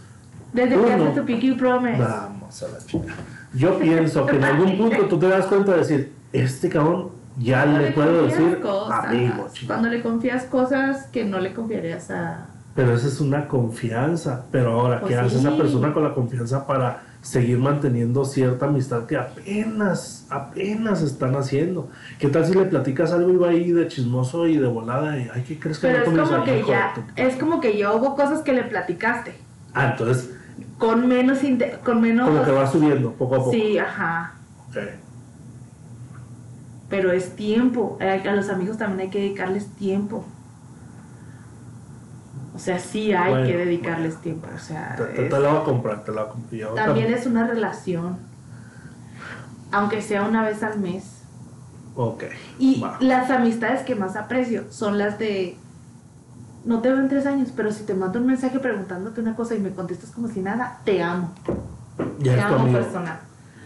Desde que Uno. haces tu Pinky Promise. Vamos a la chica. Yo pienso que en algún punto tú te das cuenta de decir, este cabrón ya Cuando le puedo decir cosas, amigo, chica. Cuando le confías cosas que no le confiarías a. Pero esa es una confianza. Pero ahora, Pues ¿qué hace sí. esa persona con la confianza para seguir manteniendo cierta amistad que apenas, apenas están haciendo? ¿Qué tal si le platicas algo y va ahí de chismoso y de volada y, ay, ¿qué crees que Pero no es como que ya. tu-?" Es como que ya hubo cosas que le platicaste. Ah, entonces, Con menos. Con menos. como que va subiendo poco a poco. Sí, ajá. Ok. Pero es tiempo. A los amigos también hay que dedicarles tiempo. O sea, sí hay Bueno, que dedicarles tiempo. O sea, Te, te- es- te la voy a comprar, te la voy a comprar. También es una relación. Aunque sea una vez al mes. Ok. Y va. las amistades que más aprecio son las de. No te veo en tres años, pero si te mando un mensaje preguntándote una cosa y me contestas como si nada, te amo. Ya te amo amigo. personal.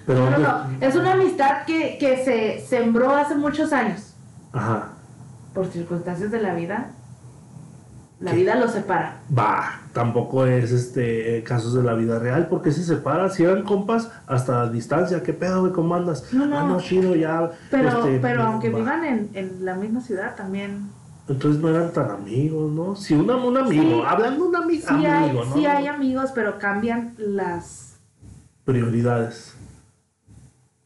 Pero No, no, ¿dónde- no. Es una amistad que, que se sembró hace muchos años. Ajá. Por circunstancias de la vida, la ¿Qué? vida los separa. Va, tampoco es este casos de la vida real, porque si se separan, si eran compas hasta a distancia, ¿qué pedo, güey? ¿Cómo andas? No, no. Ah, no, chido, ya. Pero, este, pero aunque va. vivan en, en la misma ciudad, también Entonces no eran tan amigos, ¿no? Si un, un amigo, Sí. hablando de un ami- sí, amigo, hay, ¿no? sí hay amigos, pero cambian las... Prioridades.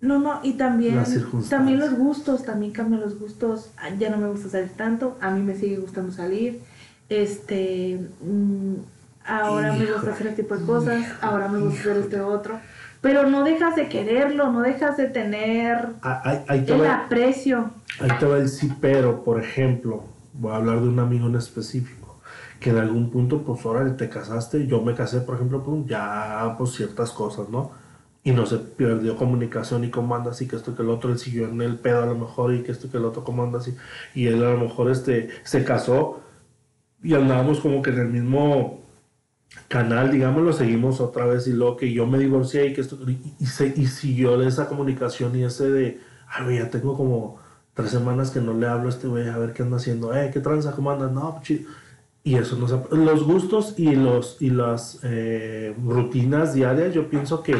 No, no, y también, también los gustos, también cambian los gustos. Ah, Ya no me gusta salir tanto, a mí me sigue gustando salir. Este, mm, ahora me gusta hacer este tipo de cosas, ahora me gusta hacer este otro. Pero no dejas de quererlo, no dejas de tener Ah, Ahí, ahí te el va, aprecio. ahí te va el sí, pero, por ejemplo, voy a hablar de un amigo en específico, que en algún punto, pues, órale, te casaste, yo me casé, por ejemplo, pues, ya, pues, ciertas cosas, ¿no? Y no se perdió comunicación y cómo y que esto que el otro, él siguió en el pedo a lo mejor y que esto que el otro cómo andas y, y él a lo mejor, este, se casó y andábamos como que en el mismo canal, digamos, lo seguimos otra vez y luego que yo me divorcié y que esto, y, y, se- y siguió esa comunicación y ese de, ay, ya tengo como tres semanas que no le hablo a este güey, a ver qué anda haciendo, eh, qué tranza, cómo andas, no, pues, chido. Y eso nos, los gustos y los y las eh, rutinas diarias, yo pienso que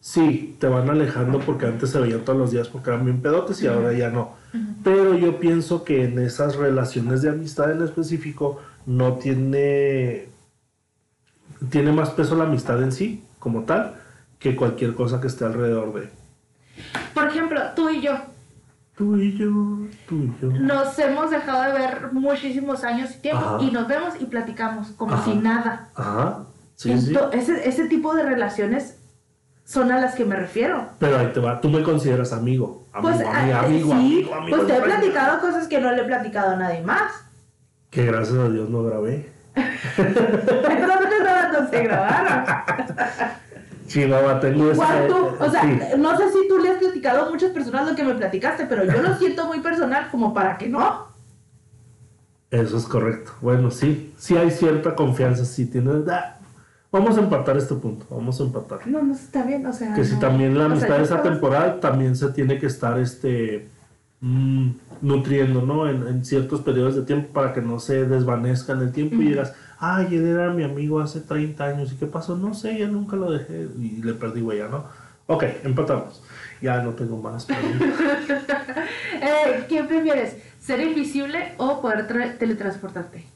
sí, te van alejando porque antes se veían todos los días porque eran bien pedotes y ahora ya no. Pero yo pienso que en esas relaciones de amistad en específico no tiene tiene más peso la amistad en sí, como tal, que cualquier cosa que esté alrededor de Por ejemplo, tú y yo tú y yo, tú y yo. nos hemos dejado de ver muchísimos años y tiempo Ajá. y nos vemos y platicamos como Ajá. si nada. Ajá, sí, sí. Ese, ese tipo de relaciones son a las que me refiero. Pero ahí te va, tú me consideras amigo. Amigo, Pues, amigo, ah, amigo, sí, amigo, amigo pues te he platicado cosas que no le he platicado a nadie más. Que gracias a Dios no grabé. Entonces no, se grabaron. Chihuahua, tengo tú, o sea, sí. no sé si tú le has platicado a muchas personas lo que me platicaste, pero yo lo siento muy personal como para que no. Eso es correcto. Bueno, sí, sí hay cierta confianza, sí tienes. Vamos a empatar este punto, vamos a empatar. No, no está bien, o sea. Que si también la sea, amistad es estaba- atemporal, también se tiene que estar este mm, nutriendo, ¿no? En, en ciertos periodos de tiempo para que no se desvanezca en el tiempo y digas, ay, él era mi amigo hace 30 años, ¿y qué pasó? No sé, ya nunca lo dejé y le perdí huella, ¿no? Ok, empatamos. Ya no tengo más. Eh, ¿Quién prefieres? ¿Ser invisible o poder tra- teletransportarte?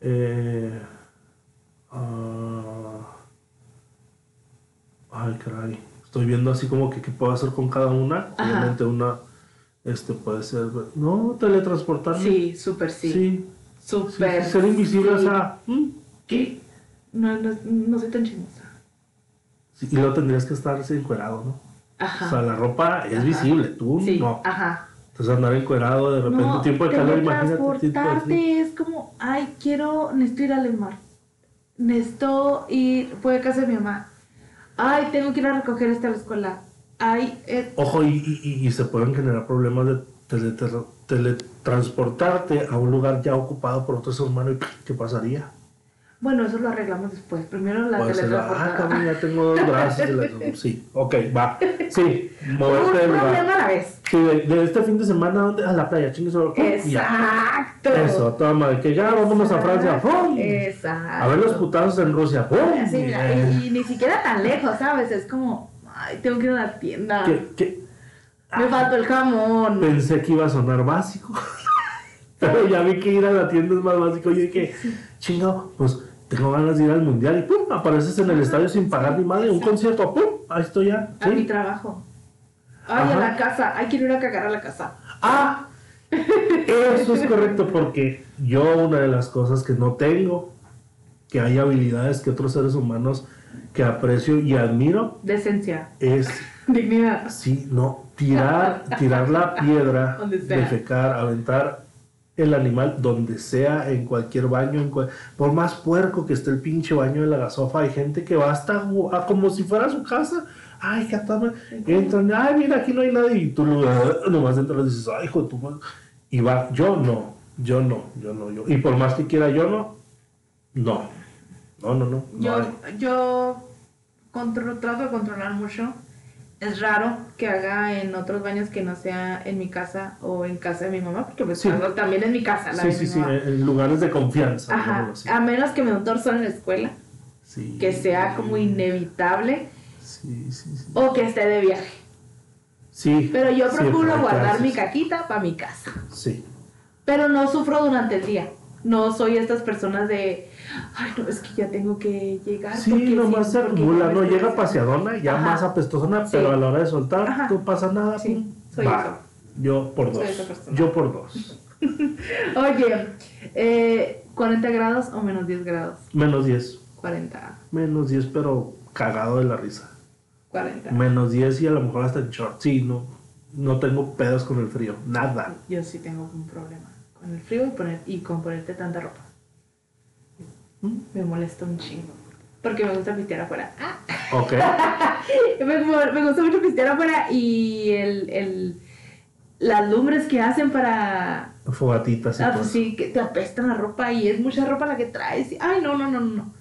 Eh, ah, ay, caray. Estoy viendo así como que qué puedo hacer con cada una. Ajá. Obviamente una, este puede ser, no, teletransportarme. Sí, súper sí. Sí. Sí, Súper. ser invisible, o sí. sea, mm, ¿Qué? No, no, no soy tan chismosa. sí, y luego tendrías que estar encuerado, ¿no? Ajá. O sea, la ropa es Ajá. visible, tú sí, no. ajá. Entonces andar encuerado de repente, No, tiempo de calor, imagínate. teletransportarte es como, ay, quiero, necesito ir al mar. Necesito ir, voy a casa de mi mamá. Ay, tengo que ir a recoger esta a la escuela. Ay, eh, Ojo, y, y- y- se pueden generar problemas de teletra- teletransportarte a un lugar ya ocupado por otro ser humano. ¿Y qué pasaría? Bueno, eso lo arreglamos después. Primero la ser, ah, teletransportada. cabrón, ya tengo dos brazos. Sí, ok, va. Sí, moverte del problema a la vez. Sí, de, de este fin de semana, ¿dónde? A la playa, chingue sobre. Exacto. Eso, toma, que ya vámonos a Francia. ¡pum! Exacto. A ver los putazos en Rusia. ¡pum! Así, mira, y, y ni siquiera tan lejos, ¿sabes? Es como, ay, tengo que ir a la tienda. que- que- Me faltó el jamón. Pensé que iba a sonar básico. Pero ya vi que ir a la tienda es más básico. Yo dije, chingado, pues tengo ganas de ir al mundial y pum, apareces en el estadio sin pagar ni madre, un concierto, pum, ahí estoy ya. A mi trabajo. Ay, Ajá. a la casa. Ay, quiero ir a cagar a la casa. Ah, eso es correcto porque yo una de las cosas que no tengo, que hay habilidades que otros seres humanos que aprecio y admiro, Decencia. es, Dignidad. sí, no, tirar, tirar la piedra, defecar, aventar el animal donde sea, en cualquier baño, en cual- por más puerco que esté el pinche baño de la gasofa, hay gente que va hasta a como si fuera su casa. Ay, que entran, ay, mira, aquí no hay nadie, y tú nomás entras y dices, ay, hijo de tu madre. Y va, yo no, yo no, yo no, yo. Y por más que quiera yo no, no, no, no, no. no Yo, hay. yo controlo, trato de controlar mucho. Es raro que haga en otros baños que no sea en mi casa o en casa de mi mamá, porque pues Sí. también en mi casa. La Sí, sí, sí, en lugares de confianza. Ajá. A menos que me un torzón en la escuela, Sí. que sea como inevitable Sí, sí, sí. o que esté de viaje. Sí. Pero yo procuro guardar casos. mi caquita para mi casa. Sí. Pero no sufro durante el día. No soy estas personas de, ay, no, es que ya tengo que llegar. Sí, porque nomás sí, se acumula, no llega haciendo". paseadona, ya Ajá. más apestosona, Sí. pero a la hora de soltar Ajá. no pasa nada. Sí, soy va. eso. Yo por dos. Yo por dos. Oye, eh, 40 grados o menos 10 grados. Menos 10. 40, Menos 10, pero cagado de la risa. 40. Menos 10 y a lo mejor hasta en short. Sí, no, no tengo pedos con el frío. Nada. Yo sí tengo un problema con el frío y, poner, y con ponerte tanta ropa. ¿Mm? Me molesta un chingo. Porque me gusta pistear afuera. Ah, Ok. me, me gusta mucho pistear afuera y el, el, las lumbres que hacen para... Fogatitas y Ah, pues sí, que te apestan la ropa y es mucha ropa la que traes. Ay, no, no, no, no.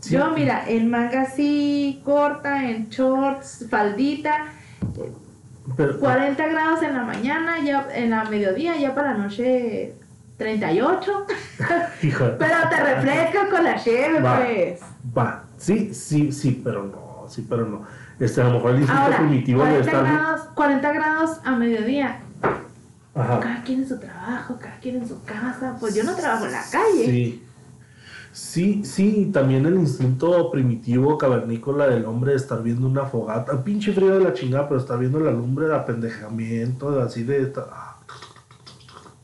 Sí. Yo, mira, en manga así, corta, en shorts, faldita, Pero, 40 grados en la mañana, ya en la mediodía, ya para la noche 38. hijo de- Pero te refrescas con la cheve, Va. pues. Va. Sí, sí, sí, pero no. Sí, pero no. Este, a lo mejor el instinto Ahora, primitivo de 40 estar. grados, 40 grados a mediodía. Ajá. Cada quien en su trabajo, cada quien en su casa. Pues yo no trabajo en la calle. Sí. Sí, sí, y también el instinto primitivo cavernícola del hombre de estar viendo una fogata, pinche frío de la chingada, pero estar viendo la lumbre de apendejamiento, de así de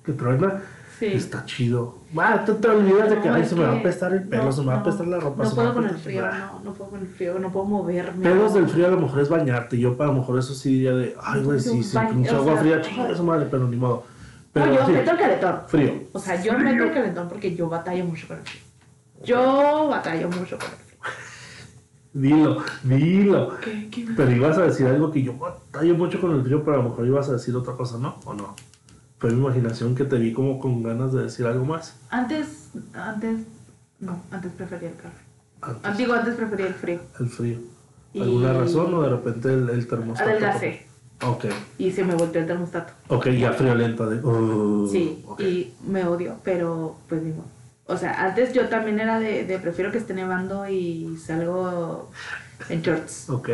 que truena, Sí. está chido. Ah, tú te olvidas de que ay, se me va a apestar el pelo, se me va a apestar la ropa, No puedo con el frío, no, no puedo con el frío, no puedo moverme. Pedos del frío a lo mejor es bañarte. Yo para lo mejor eso sí diría de, ay, güey, sí, sí, agua fría, chinga su madre, pero ni modo. No, Pero yo meto el calentón. frío. O sea, yo meto el calentón porque yo batallo mucho con el frío. Yo batallo mucho con el frío. Dilo, dilo. ¿Qué? ¿Qué? Pero ibas a decir algo que yo batallo mucho con el frío, pero a lo mejor ibas a decir otra cosa, ¿no? ¿O no? Fue mi imaginación que te vi como con ganas de decir algo más. Antes, antes, no, antes prefería el calor. Antes, Digo, antes prefería el frío. el frío. Y- ¿Alguna razón o de repente el, el termostato? Adelgacé Ok, y se me volteó el termostato. ok, ya friolenta de... uh, Sí, ok. y me odio, pero pues digo. O sea, antes yo también era de, de prefiero que esté nevando y salgo en shorts, Ok,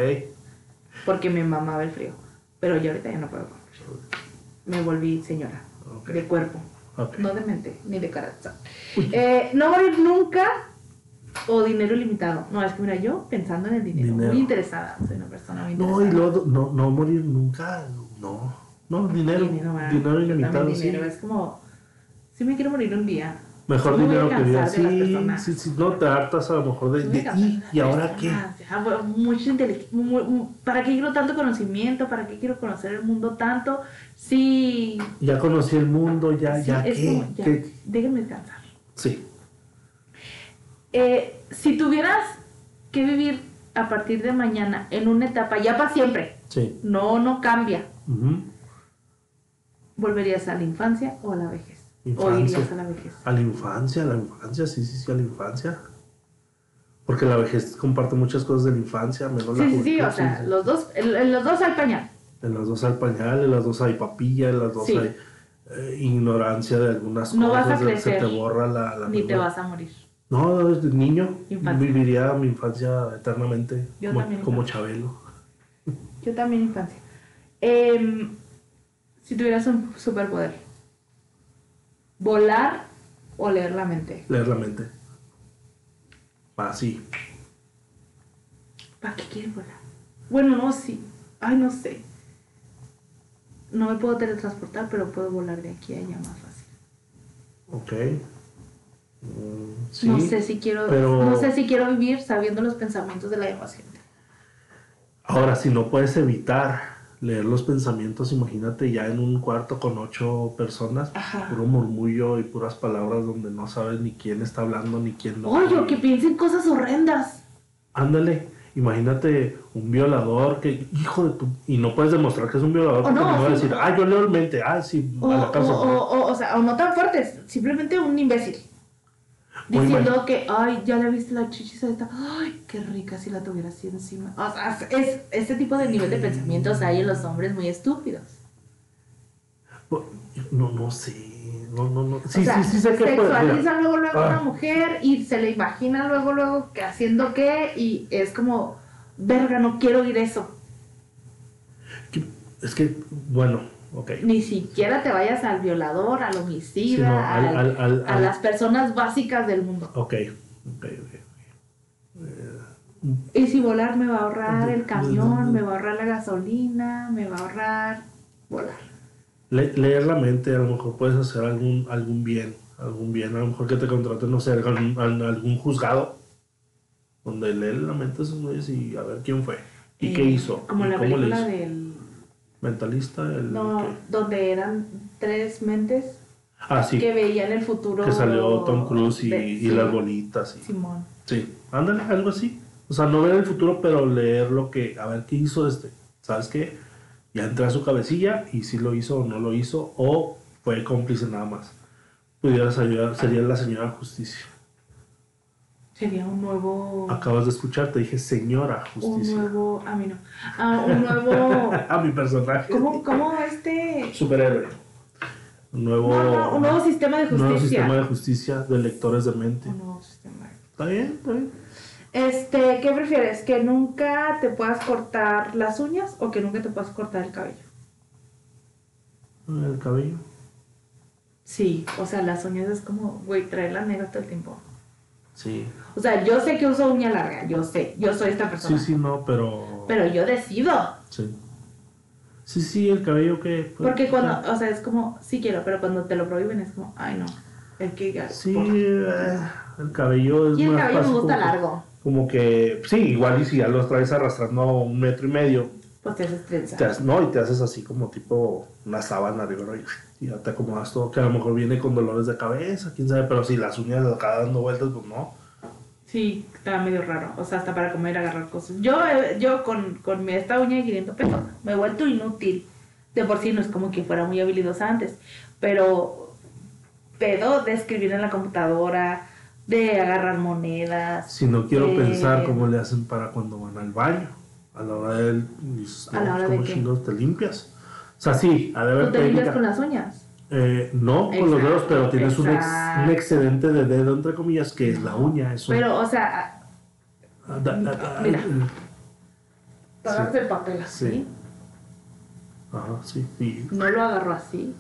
porque me mamaba el frío. Pero yo ahorita ya no puedo. Me volví señora. De cuerpo, no de mente, ni de carácter. Eh, no morir nunca o dinero ilimitado. No, es que mira, yo pensando en el dinero, Dinero. muy interesada, soy una persona muy interesada. No, y luego no, no morir nunca. No. No, dinero. Dinero, ¿verdad? Dinero ilimitado, sí. dinero, es como, si me quiero morir un día. Mejor a dinero que las Sí, sí, sí. No te hartas a lo mejor de. De y, las ¿Y ahora qué? ya, bueno, mucha inteligencia. ¿Para qué quiero tanto conocimiento? ¿Para qué quiero conocer el mundo tanto? Sí. Ya conocí el mundo, ya, sí, ya qué. como, ya, ¿Qué? déjenme descansar. Sí. Eh, si tuvieras que vivir a partir de mañana en una etapa ya para siempre, Sí. no, no cambia. ¿volverías a la infancia o a la vejez? ¿O Infancia. irías a la vejez? A la infancia, a la infancia, sí, sí, sí, a la infancia. Porque la vejez comparte muchas cosas de la infancia, menos la Sí, sí, sí, juventud, o sea, sí, sí. los dos, en, los dos hay pañal. En las dos hay pañal, en las dos hay papilla, en las dos Sí. hay eh, ignorancia de algunas No vas cosas. a de- Se te crecer, borra la, la Ni te vas a morir. No, desde niño Infancia. viviría mi infancia eternamente Yo como, también como infancia. Chabelo. Yo también infancia. Em, si tuvieras un superpoder, volar o leer la mente. Leer la mente. Así. ¿Para qué quieres volar? Bueno, no, sí. Ay, no sé. No me puedo teletransportar, pero puedo volar de aquí a allá más fácil. Ok. Mm, sí. no sé si quiero, pero- no sé si quiero vivir sabiendo los pensamientos de la demás gente. Ahora, si no puedes evitar leer los pensamientos, imagínate ya en un cuarto con ocho personas, Ajá. puro murmullo y puras palabras donde no sabes ni quién está hablando ni quién no. Oye, que piensen cosas horrendas. Ándale, imagínate un violador que, hijo de tu. Y no puedes demostrar que es un violador O porque no, no va a decir, ah, yo leo en mente, ah, sí, O, a la o, cárcel. o, o, o sea, o no tan fuertes, simplemente un imbécil. Diciendo que, ay, ya le viste la chichis a esta, ay, qué rica si la tuviera así encima. O sea, es, este tipo de nivel de pensamientos hay en los hombres muy estúpidos. No, no sé. No, no, no. Sí, o sea, sí, sí sé que sexualizan luego luego a una Ah. mujer y se le imagina luego luego que haciendo qué y es como, verga, no quiero oír eso. Es que, bueno, Ni siquiera te vayas al violador, al homicida, Sí, no, al- al- a las personas básicas del mundo. Ok, ok, ok. Y si volar me va a ahorrar el camión, me va a ahorrar la gasolina, me va a ahorrar volar. Le- leer la mente, a lo mejor puedes hacer algún, algún bien, algún bien, a lo mejor que te contraten, no sé, algún, al- algún juzgado, donde leer la mente a esos y a ver quién fue y qué Eh, hizo Como la película del... Mentalista, el No, que- donde eran tres mentes Ah, sí, que que, veían el futuro. salió Tom Cruise y, de- y sí, las bolitas. Y, Simón. sí, ándale, algo así. O sea, no ver el futuro, pero leer lo que, a ver qué hizo este. ¿Sabes qué? Ya entré a su cabecilla y si lo hizo o no lo hizo, o fue cómplice nada más. Pudieras ayudar, sería la señora justicia. Sería un nuevo... Acabas de escuchar, te dije señora Un justicia. nuevo... A mí no. Ah, un nuevo... A mi personaje. ¿Cómo, cómo este...? Superhéroe. Un nuevo, No, no, un nuevo sistema de un nuevo justicia. sistema de justicia de lectores de mente. Un nuevo sistema. ¿Está bien? ¿Está bien? Este, ¿qué prefieres? ¿Que nunca te puedas cortar las uñas o que nunca te puedas cortar el cabello? El cabello. Sí, o sea, las uñas es como, güey, traerlas negras todo el tiempo. Sí. O sea, yo sé que uso uña larga, yo sé, yo soy esta persona. Sí, sí, no, pero. Pero yo decido. Sí. Sí, sí, el cabello que. Porque cuando, o sea, es como, sí quiero, pero cuando te lo prohíben es como, ay no, el que. Sí, eh, el cabello es Y el más cabello me gusta como que- largo, Como que, sí, igual y si ya los traes arrastrando un metro y medio, pues te haces trenza. te no, y te haces así como tipo una sábana arriba y, y ya te acomodas todo, que a lo mejor viene con dolores de cabeza, quién sabe, pero si las uñas acá dando vueltas, pues no. Sí, está medio raro, o sea, hasta para comer, agarrar cosas. Yo, eh, yo con, con mi, esta uña de 500 pesos me he vuelto inútil. De por sí no es como que fuera muy habilidosa antes, pero pedo de escribir en la computadora, de agarrar monedas. Si no quiero pensar cómo le hacen para cuando van al baño, a la hora del... ¿A la hora ¿cómo de te limpias? O sea, sí, ha de ¿Tú haber te limpias con las uñas? Eh, no con los dedos, pero tienes un, ex- exacto. un excedente de dedo, entre comillas, que es la uña. Es un- Pero, o sea, Ah, da- da- da- Mira. eh, agarras el papel así, Sí. Ajá, sí. Y, no lo agarro así.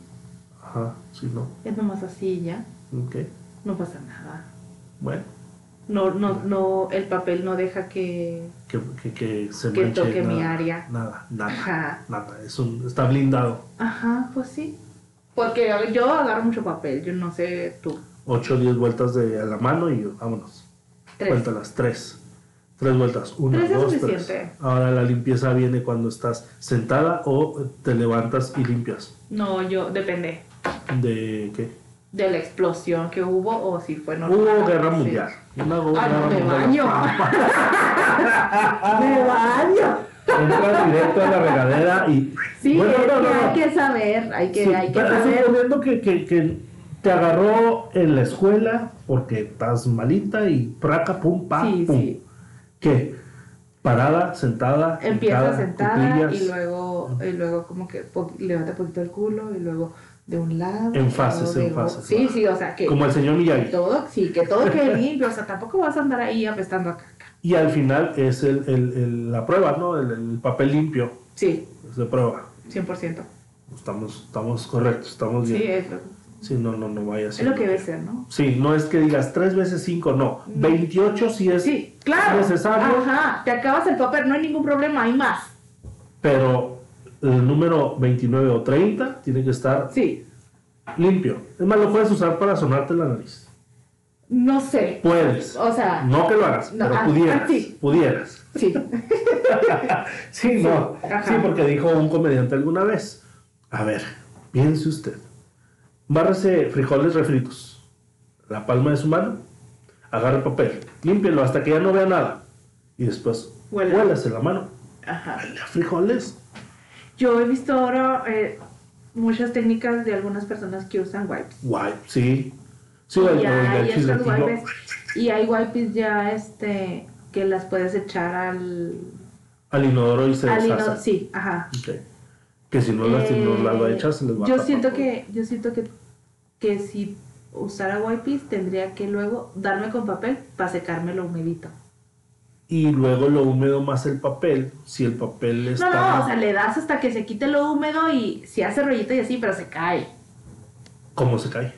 Ajá, sí, no. Es nomás así y ya. Ok. No pasa nada. Bueno, No, no, no, el papel no deja que, que, que, que se que manche toque mi nada. área. Nada, nada. Ajá. Nada. Es un, está blindado. Ajá, pues sí. Porque yo agarro mucho papel, yo no sé tú. 8 o 10 vueltas de a la mano y vámonos. Tres. Cuéntalas, tres. Tres vueltas. Una, Tres es dos, suficiente. tres. Ahora la limpieza viene cuando estás sentada o te levantas y limpias. No, yo, depende ¿De qué? de la explosión que hubo o si fue normal. Hubo guerra mundial. Una Ah, guerra no, me mundial. baño. Me baño. Entras directo a la regadera y. Sí, Bueno, no, que no, no. hay que saber, hay que, Sí, hay que pero saber. suponiendo que, que, que te agarró en la escuela porque estás malita y praca, pum, pa, Sí, pum. sí. ¿Qué? Parada, sentada. Empieza sentada cuclillas. y luego, y luego como que po- levanta poquito el culo y luego de un lado. En fases, en fases, Sí, sí, o sea que Como el señor Miyagi. todo, sí, que todo quede limpio, o sea, tampoco vas a andar ahí apestando a caca. Y al final es el, el- el- la prueba, ¿no? El, el papel limpio. Sí, Es de prueba. 100%. Estamos, estamos correctos, estamos Sí, bien. es lo, Sí, no, no, no vaya a es ser. lo que debe ser, ¿no? Sí, no es que digas tres veces cinco, no. 28 si es Sí, claro. necesario, Ajá, te acabas el papel, no hay ningún problema, hay más. pero el número 29 o 30 tiene que estar Sí, limpio. Es más, lo puedes usar para sonarte la nariz. No sé. Puedes. O sea, No que lo hagas, No, pero ah, pudieras. ah, sí. Pudieras. sí. Sí, no. ajá. Sí, porque dijo un comediante alguna vez. A ver, piense usted. Bárrese frijoles refritos. La palma de su mano. Agarre el papel. Límpielo hasta que ya no vea nada. Y después, huélase la mano. Ajá. A frijoles. Yo he visto ahora eh, muchas técnicas de algunas personas que usan wipes. Guay, sí. Sí, y el, el chisguetillo. wipes, y hay wipes ya este que las puedes echar al, Al inodoro y se al deshace. ino- sí, ajá. Ok. Que si no las, si no las va a Eh, echar, se les va a yo tapar siento que yo siento que que si usara wipes tendría que luego darme con papel para secármelo humedito. Y luego lo húmedo más el papel. Si el papel está. No, no, o sea, le das hasta que se quite lo húmedo y si hace rollito y así, pero se cae. ¿Cómo se cae?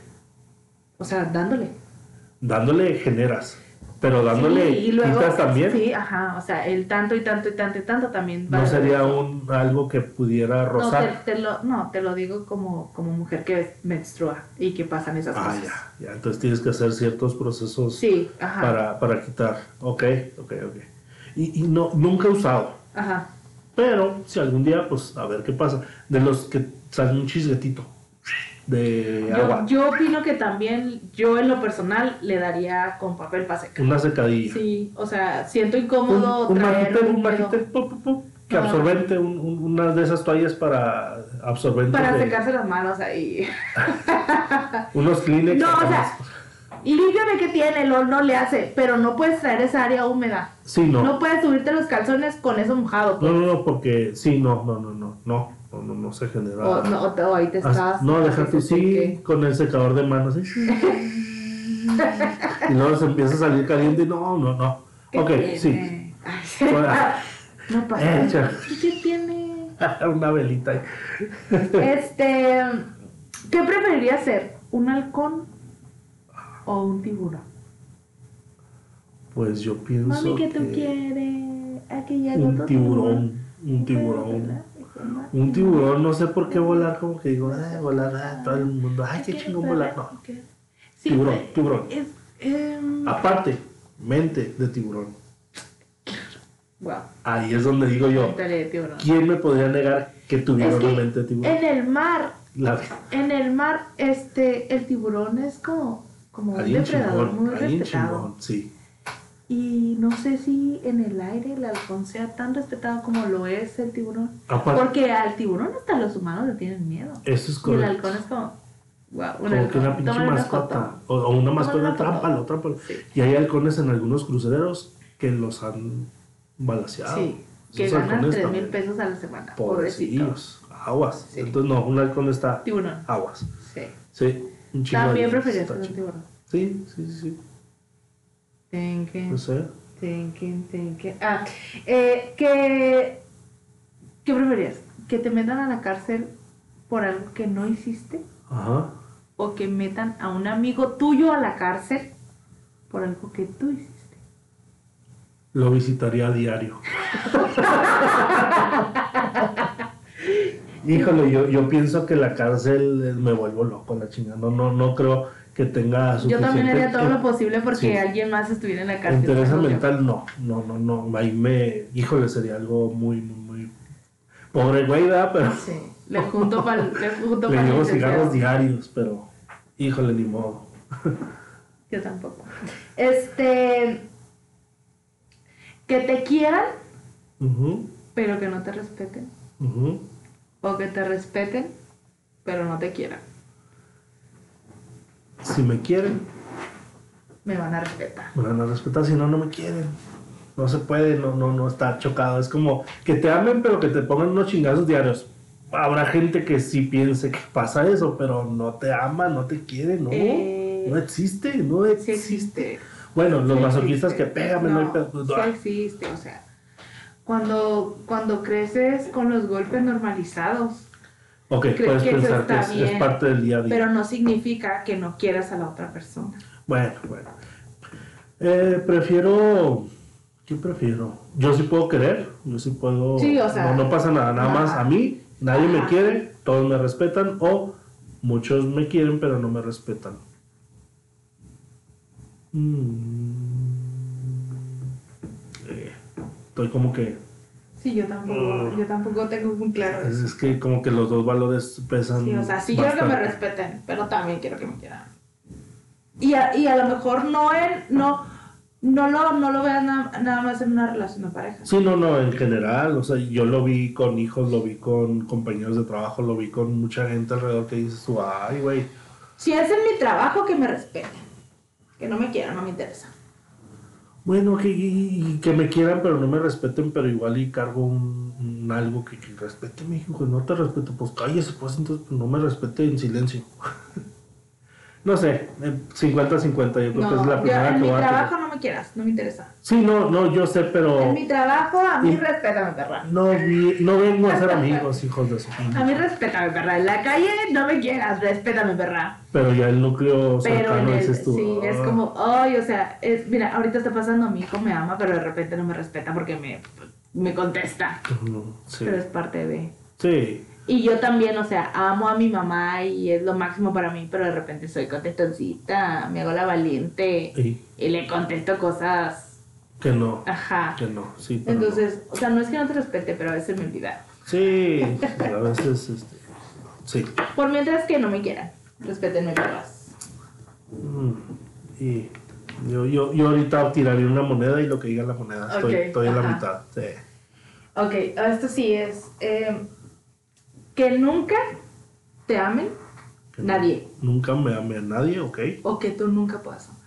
O sea, dándole. Dándole generas. Pero dándole Sí, y luego, quitas también. Sí, ajá, o sea, el tanto y tanto y tanto y tanto también No vale sería un algo que pudiera No rozar. te, te lo, no, te lo digo como, como mujer que menstrua y que pasan esas ah, cosas. ya, ya. Entonces tienes que hacer ciertos procesos Sí, ajá. para, para quitar. Ok, ok, ok. Y, y no, nunca he usado. Ajá. Pero si algún día, pues a ver qué pasa. De los que salen un chisguetito de Yo, agua. yo opino que también, yo en lo personal, le daría con papel para secar. Una secadilla. Sí, o sea, siento un, incómodo un traer un pu, pu, pu, que absorbente, un- un- una de esas toallas para absorbente. para de- secarse las manos ahí. Unos Kleenex. No, o sea, más. límpiame que tiene, no, no le hace, pero no puedes traer esa área húmeda. Sí, no. No puedes subirte los calzones con eso mojado. No, pues. no, no, porque sí, no, no, no, no, no, no, no, no se genera. O, no, o ahí te As- estás. no, déjate, así sí, que- con el secador de manos, ¿sí? y luego se empieza a salir caliente y no, no, no. ¿Qué Ok, tiene? sí. Ay, Bueno. no pasa nada. ¿Qué tiene? Una velita. Este, ¿qué preferirías ser? ¿Un halcón o un tiburón? Pues yo pienso Mami, ¿qué tú que quieres? Aquí ya un tiburón, un tiburón. Un tiburón, no sé por qué volar, como que digo, ay, volar, ah, todo el mundo, ay, qué chingón volar. No, Sí, Tiburón, eh, tiburón. Es, em, aparte, mente de tiburón. wow, Ahí es donde digo yo. ¿quién me podría negar que tuviera una mente de tiburón? En el mar, La- en el mar, este, el tiburón es como, como un depredador chingón, muy respetado. chingón, sí. Y no sé si en el aire el halcón sea tan respetado como lo es el tiburón. Aparte, Porque al tiburón hasta los humanos le tienen miedo. eso es Y el correcto. halcón es como, wow, un Como que una pinche mascota. O, o una mascota, trámpalo, trámpalo. Sí. Y hay halcones en algunos cruceros que los han balaseado. Sí, que Esos ganan halcones 3 mil pesos a la semana. Pobrecito. Pobrecillos. Aguas. Sí. Entonces, no, un halcón está Tiburón. aguas. Sí. Sí, un También preferiría un tiburón. Sí, sí, sí, sí. Thinking, No sé. thinking, thinking. Ah, eh, ¿qué, ¿qué preferías? ¿Que te metan a la cárcel por algo que no hiciste? Ajá. o que metan a un amigo tuyo a la cárcel por algo que tú hiciste. Lo visitaría a diario. Híjole, yo, yo pienso que la cárcel me vuelvo loco la chingada. No, no, no creo que tenga Yo también haría todo lo posible porque sí. alguien más estuviera en la cárcel. Interés mental, no, no, no, no. Ahí me, híjole, sería algo muy, muy, muy pobre güey. Pero Sí, le junto para le junto le llevo cigarros diarios, pero híjole, ni modo. Yo tampoco. Este. Que te quieran, Ujú, pero que no te respeten. ujú. O que te respeten, pero no te quieran. Si me quieren, Me van a respetar. me van a respetar, si no, no me quieren. No se puede, no, no, no está chocado. Es como que te amen, pero que te pongan unos chingazos diarios. Habrá gente que sí piense que pasa eso, pero no te ama, no te quiere, no. Eh, no existe, no Sí existe. Bueno, los Sí masoquistas existe. que pégame, no, hay pedo, pues, sí existe, o sea. Cuando, cuando creces con los golpes normalizados, Ok, Creo puedes que pensar que es, parte del día a día. pero no significa que no quieras a la otra persona. Bueno, bueno. Eh, prefiero. ¿Qué prefiero? Yo sí puedo querer, yo sí puedo. Sí, o sea, No, no pasa nada, nada más a mí, nadie me quiere, todos me respetan, o muchos me quieren, pero no me respetan. Mm. Eh, estoy como que. Sí, yo tampoco, Mm. yo tampoco tengo muy claro Es, eso. es que como que los dos valores pesan. Sí, o sea, sí quiero que me respeten, pero también quiero que me quieran. Y a, y a lo mejor no en, no, no lo, no lo veas na- nada más en una relación de pareja. Sí, no, no, en general, o sea, yo lo vi con hijos, lo vi con compañeros de trabajo, lo vi con mucha gente alrededor que dices tú, ay, güey, Si es en mi trabajo, que me respeten. Que no me quieran, no me interesa. Bueno, que, y- que me quieran, pero no me respeten, pero igual y cargo un, algo que, que respete, hijo, que no te respeto, pues cállese, pues entonces pues, no me respete en silencio. no sé, eh, 50-50, yo creo que es la yo primera en que mi voy trabajo no me quieras, no me interesa. Sí, no, no, yo sé, pero En mi trabajo, a mí Y- respétame, perra. no, vi- no vengo a ser amigos, hijos de su A mí respétame, perra. En la calle no me quieras, respétame, perra. Pero ya el núcleo Pero en el, dices tú. sí, es "Ah". como, ay, o sea, es, mira, ahorita está pasando, mi hijo me ama, pero de repente no me respeta porque me, me contesta. Sí. Pero es parte de... Sí. Y yo también, o sea, amo a mi mamá y es lo máximo para mí, pero de repente soy contestoncita, me hago la valiente Y y le contesto cosas, que no. ajá. Que no. Sí. pero Entonces, o sea, no es que no te respete, pero a veces me olvida. Sí. A veces, este. Sí. Por mientras que no me quieran, respétenme, perras. Mm, Y yo, yo, yo ahorita tiraría una moneda y lo que diga la moneda. Estoy, Ok, estoy en la mitad. Sí. Ok, esto sí es eh, que nunca te amen Que no- nadie Nunca me amé a nadie, ok. o que tú nunca puedas amar.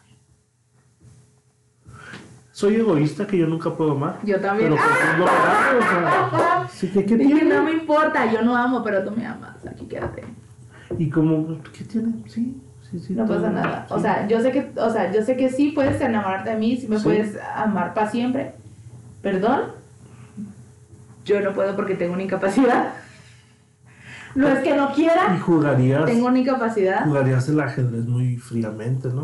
Soy egoísta que yo nunca puedo amar. Yo también. Pero pues es lo verdad, o sea. Sí, que, ¿qué tiene? no me importa, yo no amo, pero tú me amas, aquí quédate. Y como, ¿qué tiene? Sí, sí, sí. No todo- pasa nada. O sea, yo sé que, o sea, yo sé que sí puedes enamorarte de mí, sí me Sí. puedes amar para siempre. Perdón. Yo no puedo porque tengo una incapacidad. No es que no Y quiera, jugarías. tengo una incapacidad. jugarías el ajedrez muy fríamente, ¿no?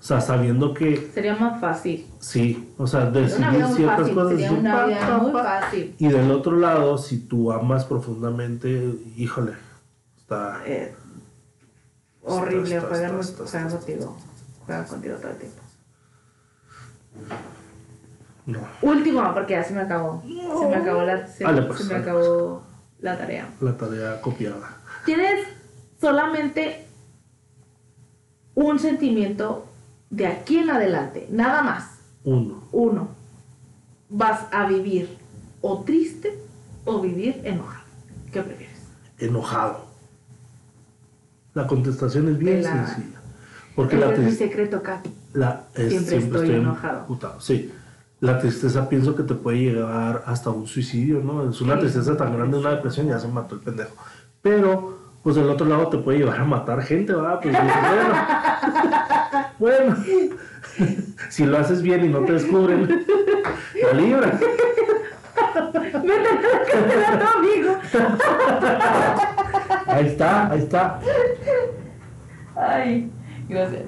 O sea, sabiendo que Sería más fácil. sí, o sea, decidir ciertas fácil. cosas. Sería una vida pa, muy fácil. Y del otro lado, si tú amas profundamente, híjole, está. Eh, horrible, Está, juegan, está, está, juegan está, contigo. Juegan contigo todo el tiempo. No, Último, porque ya se me acabó. Se me acabó la, se, Dale, pues, se me acabó la tarea. la tarea copiada. Tienes solamente un sentimiento de aquí en adelante, nada más. Uno. Uno. Vas a vivir o triste o vivir enojado. ¿Qué prefieres? Enojado. La contestación es bien la- sencilla. Porque la es mi secreto, Katy. La, es- Siempre estoy enojado. Sí. La tristeza pienso que te puede llegar hasta un suicidio, ¿no? Es una Sí. tristeza tan grande, una depresión, ya se mató el pendejo. Pero, pues del otro lado te puede llevar a matar gente, ¿verdad? Pues bueno. bueno. si lo haces bien y no te descubren, la libra. Vete a tu amigo. Ahí está, ahí está. Ay, gracias.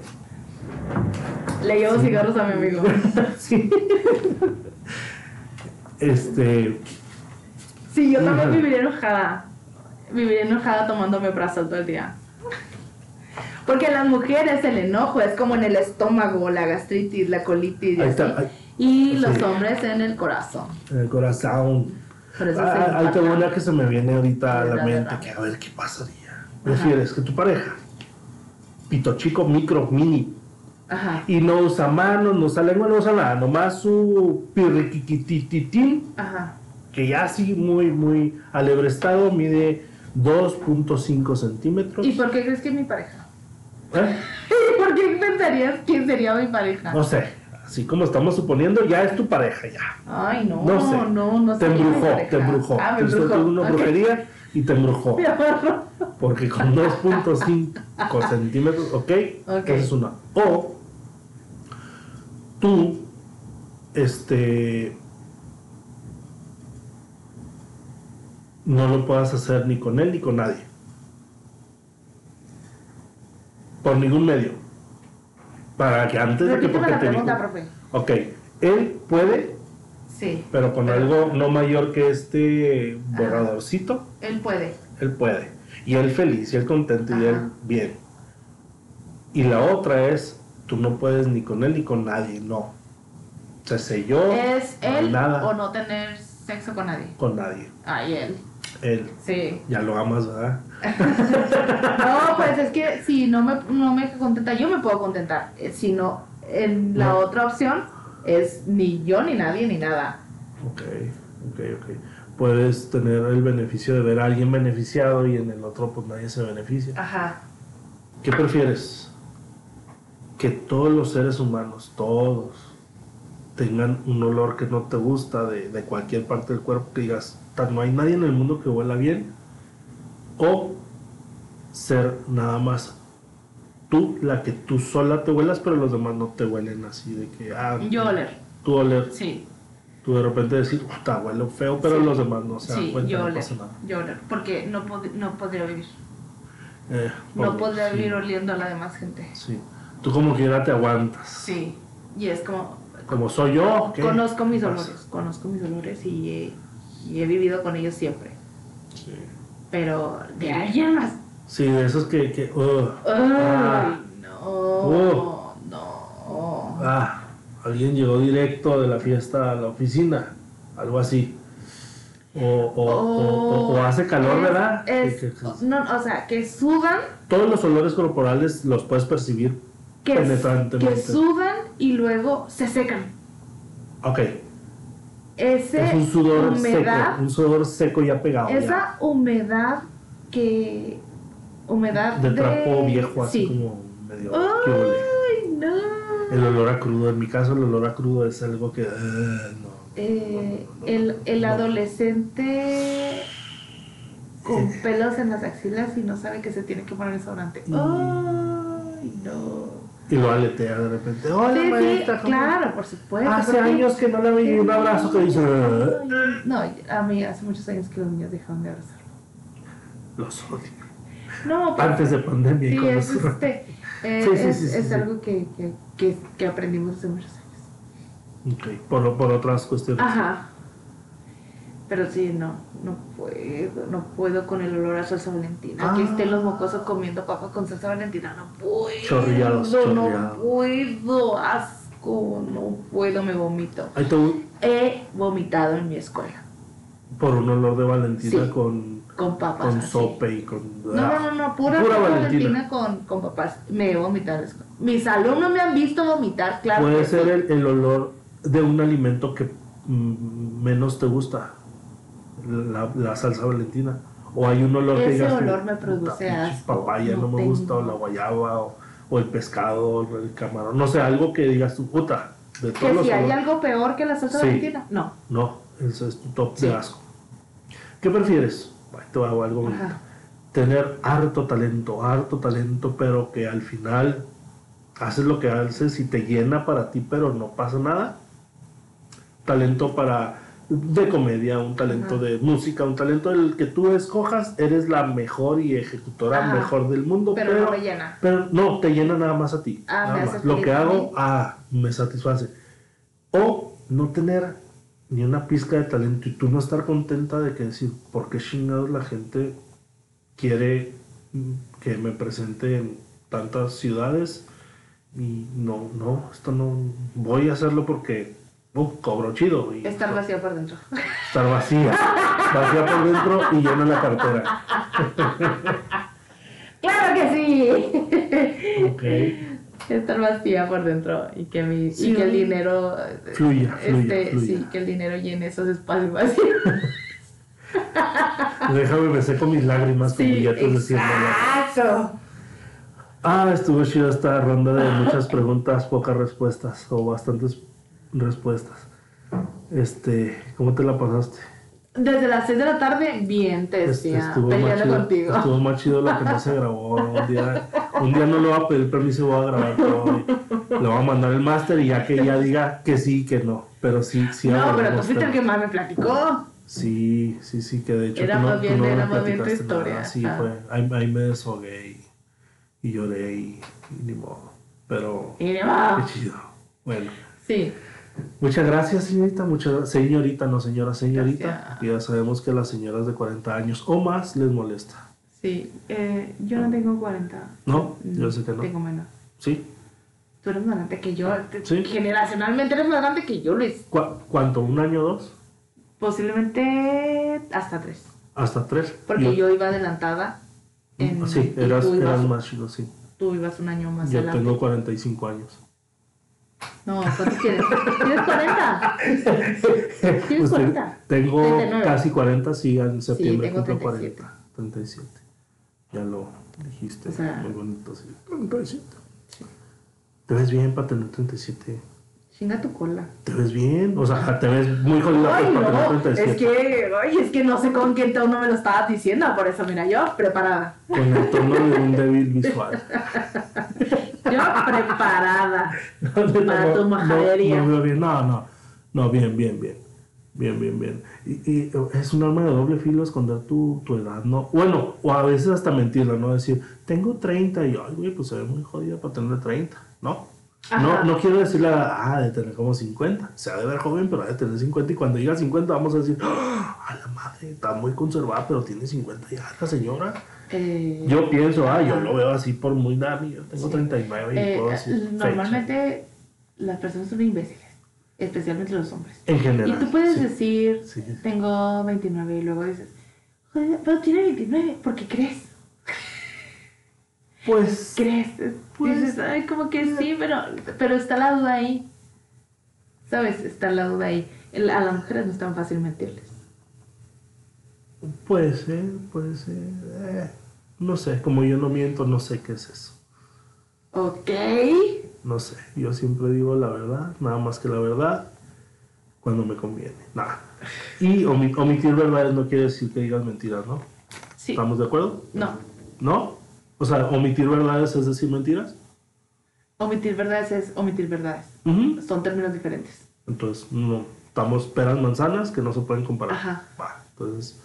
Le llevo cigarros a mi amigo. Sí. Este. Sí, yo también viviría enojada. Viviría enojada tomándome brazos todo el día. Porque a las mujeres el enojo es como en el estómago, la gastritis, la colitis y Ahí así. está, ahí. Y los Sí. hombres en el corazón. En el corazón. Por eso Ah, ahí una que se me viene ahorita a la mente, que a ver qué pasaría. ¿Prefieres que tu pareja, pito chico, micro, mini, Ajá, y no usa manos, no usa lengua, no usa nada, nomás su pirriquiquitititín, que ya así muy, muy alebrestado, mide 2.5 centímetros. ¿Y por qué crees que es mi pareja? ¿Eh? ¿Por qué pensarías quién sería mi pareja? No sé, así como estamos suponiendo, ya es tu pareja, ya. Ay, no, No sé. no, no te sería mi embrujó, te embrujó. Ah, Te embrujó. una brujería y te embrujó. Porque con 2.5 centímetros, ok, Ok. esa es una. O tú, este, no lo puedas hacer ni con él ni con nadie. Por ningún medio. Para que antes de que porque la te pregunta, profe. Ok, él puede, Sí, pero con Pero- algo no mayor que este borradorcito. él puede. Él puede. Y él feliz, y él contento, y él bien. Y la otra es, tú no puedes ni con él ni con nadie, no. Se selló. ¿Es no él nada o no tener sexo con nadie? con nadie. Ay, él. Él. Sí. Ya lo amas, ¿verdad? No, pues es que si no me, no me contenta, yo me puedo contentar. Eh, Si no, en la No. otra opción es ni yo, ni nadie, ni nada. Ok, ok, ok. Puedes tener el beneficio de ver a alguien beneficiado y en el otro pues nadie se beneficia. Ajá. ¿Qué prefieres? Que todos los seres humanos, todos, tengan un olor que no te gusta de, de cualquier parte del cuerpo, que digas, "Ta- no hay nadie en el mundo que huela bien, o ser nada más tú, la que tú sola te huelas, pero los demás no te huelen así, de que, ah, Yo oler. tú oler, Sí. tú de repente decir, puta, huele feo, pero Sí. los demás no se dan Sí, cuenta, yo no oler. pasa nada. Yo oler. Porque no, pod- no podría vivir. Eh, No podría sí, vivir oliendo a la demás gente. Sí, tú como quiera te aguantas. Sí. Y es como. Como soy yo, ¿qué? Conozco mis pasa? olores. Conozco mis olores y he, y he vivido con ellos siempre. Sí. Pero de alguien más. Sí, de esos que. que. Ay, Ah. no. Oh. No. Ah, alguien llegó directo de la fiesta a la oficina, algo así. O, o, o- o- o hace calor, Es- ¿verdad? es- Que- que- no, o sea, que sudan, todos los olores corporales los puedes percibir que, que sudan y luego se secan. Ok, Ese es un sudor humedad, seco, un sudor seco ya pegado. ya. esa humedad que humedad de de trapo viejo, así sí. como medio. Ay, no. El olor a crudo, en mi caso, el olor a crudo es algo que. no. Eh, no, no, el, el adolescente con pelos en las axilas y no sabe que se tiene que poner desodorante. Mm. Ay, no. Y lo aletea de repente. Hola, Sí, sí, maestra, ¿cómo claro, por supuesto. Hace porque- años que no le veía un abrazo que dice. No, a mí hace muchos años que los niños dejaron de abrazar. Los odio. No, pero- Antes de pandemia sí, con es, los- este, eh, Sí, sí, es, sí, sí, es sí. algo que, que, que, que aprendimos hace muchos años. Ok, por, por otras cuestiones. Ajá. Pero sí, no, no puedo, no puedo con el olor a salsa valentina. Que Ah. estén los mocosos comiendo papas con salsa valentina, no puedo. Chorreados, No puedo, asco, no puedo, me vomito. He vomitado en mi escuela, por un olor de Valentina Sí. con, con papas. con así. sope y con. No, no, no, no, pura, Pura Valentina. Valentina, con, con papás. Me he vomitado en la escuela. Mis alumnos me han visto vomitar, claro. Puede que ser el, el olor de un alimento que mm, menos te gusta. La, la salsa Valentina. O hay un olor que Ese digas. tú, olor me "Puta, produce asco, Papaya no, no me gusta, o tengo". la guayaba, o, o el pescado, o el camarón. No sé, algo que digas tu puta. De todos Que los si hay algo peor que la salsa Sí. valentina, no. No, eso es tu top Sí. de asco. ¿Qué prefieres? Te hago algo bonito. Tener harto talento, harto talento, pero que al final haces lo que haces y te llena para ti, pero no pasa nada. Talento para de comedia, un talento Ajá. de música, un talento el que tú escojas, eres la mejor y ejecutora Ajá. mejor del mundo, Pero pero, no me llena. pero no, te llena nada más a ti. Ah, nada más. Lo que hago, ah, me satisface. O no tener ni una pizca de talento y tú no estar contenta de que decir, ¿por qué chingados la gente quiere que me presente en tantas ciudades? Y no, no, esto no, voy a hacerlo porque uh, cobro chido. Y Estar vacía por dentro. Estar vacía, vacía por dentro y llena la cartera. ¡Claro que sí! Ok. Estar vacía por dentro y que, mi, Sí. y que el dinero. Fluya, fluya, este, fluya. Sí, que el dinero llene esos espacios vacíos. Déjame me seco mis lágrimas con billetes de 100 dólares. exacto. Ah, estuvo chido esta ronda de muchas preguntas, pocas respuestas o bastantes respuestas. Este, ¿cómo te la pasaste? Desde las 6 de la tarde, bien, te Este, decía, estuvo, más peleando chido, contigo. estuvo más chido lo que no se grabó. Un día, un día no le voy a pedir permiso voy a grabar todo. Le voy a mandar el máster y ya que ella diga que sí, que no. Pero sí, sí. no, pero tú fuiste el que más me platicó. Sí, sí, sí, que de hecho Era no, más tú bien- no era más bien tu historia, nada. Sí, ajá. fue. Ahí, ahí me deshogué y, y lloré y, y ni modo. Pero Y ni modo. qué chido. Bueno, Sí, muchas gracias, señorita. Muchas señorita, no señora, señorita. Gracias. Ya sabemos que a las señoras de 40 años o más les molesta. sí. Eh, yo no tengo 40. ¿No? Yo sé que no. Tengo menos. ¿Sí? Tú eres más grande que yo. Sí. Generacionalmente eres más grande que yo, Luis. ¿Cu- ¿Cuánto? ¿Un año o dos? Posiblemente hasta tres. Hasta tres. Porque yo, iba adelantada. En, sí, y eras, eras más chido, sí. tú ibas un año más Yo adelante. tengo 45 años. No, ¿cuántos tienes? ¿Tienes 40? ¿Tienes Usted- 40? Tengo 39. casi 40, sí, en septiembre tengo cumplo 37. 40. 37. Ya lo dijiste. O sea- muy bonito, sí. 37. Te ves bien para tener 37. Chinga tu cola. Te ves bien. O sea, te ves muy jodida Ay, pues, no, 37. es que, ay, es que no sé con quién tono me lo estabas diciendo, por eso, mira, yo preparada. Con el tono de un débil visual. Yo preparada. No, Para tu majadería. No, no bien. No, no. No, bien, bien, bien. Bien, bien, bien. Y, y es un arma de doble filo esconder tu, tu edad, ¿no? Bueno, o a veces hasta mentirla, ¿no? Decir, tengo 30 y, ay, güey, pues se ve muy jodida para tener 30, ¿no? No, Ajá. no quiero decirle, ah, de tener como 50. Se ha de ver joven, pero ha de tener 50. Y cuando diga 50, vamos a decir, "Ah, a la madre, está muy conservada, pero tiene 50 ya, la señora. Eh, Yo pienso, ah, yo lo veo así por muy nada. Yo tengo 39 y eh, puedo decir. fecha. normalmente las personas son imbéciles, especialmente los hombres. En Y general. tú puedes sí. decir, Sí. tengo 29 y luego dices, "Joder, pero tiene 29, ¿por qué crees? Pues. ¿Crees? Pues- dices, ay, como que sí, pero, pero está la duda ahí. ¿Sabes? Está la duda ahí. A las mujeres no es tan fácil mentirles. Puede ser, puede ser. eh, no sé, como yo no miento, no sé qué es eso. Ok. No sé, yo siempre digo la verdad, nada más que la verdad, cuando me conviene. Nada. Y omi- omitir verdades no quiere decir que digas mentiras, ¿no? Sí. ¿Estamos de acuerdo? No. ¿No? O sea, omitir verdades es decir mentiras. Omitir verdades es omitir verdades. Son términos diferentes. Entonces, no, estamos peras manzanas que no se pueden comparar. Ajá. Entonces,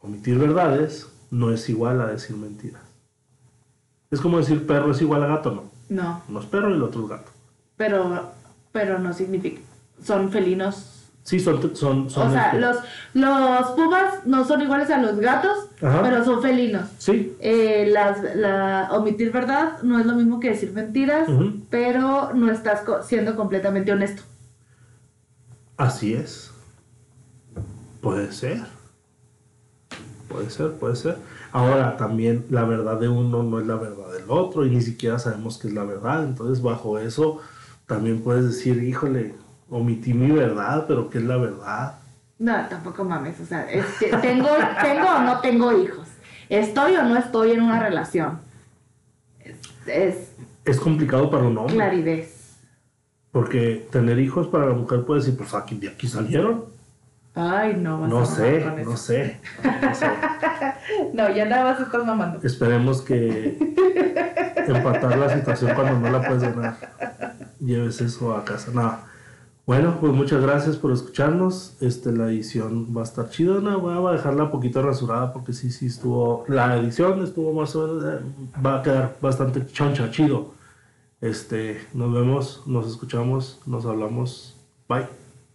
omitir verdades no es igual a decir mentiras. Es como decir perro es igual a gato, no. No. Uno es perro y el otro es gato. Pero, pero no significa. Son felinos. Sí, son... son, son o sea, este- los, los pumas no son iguales a los gatos, Ajá. pero son felinos. Sí, Eh, las, la, omitir verdad no es lo mismo que decir mentiras, pero no estás siendo completamente honesto. así es. Puede ser. Puede ser, puede ser. Ahora, también la verdad de uno no es la verdad del otro y ni siquiera sabemos qué es la verdad. Entonces, bajo eso, también puedes decir, híjole, omití mi verdad, pero ¿qué es la verdad? No, tampoco mames. O sea, es que tengo, tengo o no tengo hijos. Estoy o no estoy en una relación. Es, es Es complicado para un hombre. claridad. Porque tener hijos para la mujer puede decir, pues aquí, de aquí salieron. Ay, no, vas No a sé, no sé, no sé. No, ya nada más estás mamando. Esperemos que empatar la situación cuando no la puedes ganar. Lleves eso a casa. No. Bueno, pues muchas gracias por escucharnos. Este, la edición va a estar chida. No, voy a dejarla poquito rasurada porque sí, sí estuvo. La edición estuvo más o menos. eh, Va a quedar bastante choncha, chido. Este, nos vemos, nos escuchamos, nos hablamos. Bye.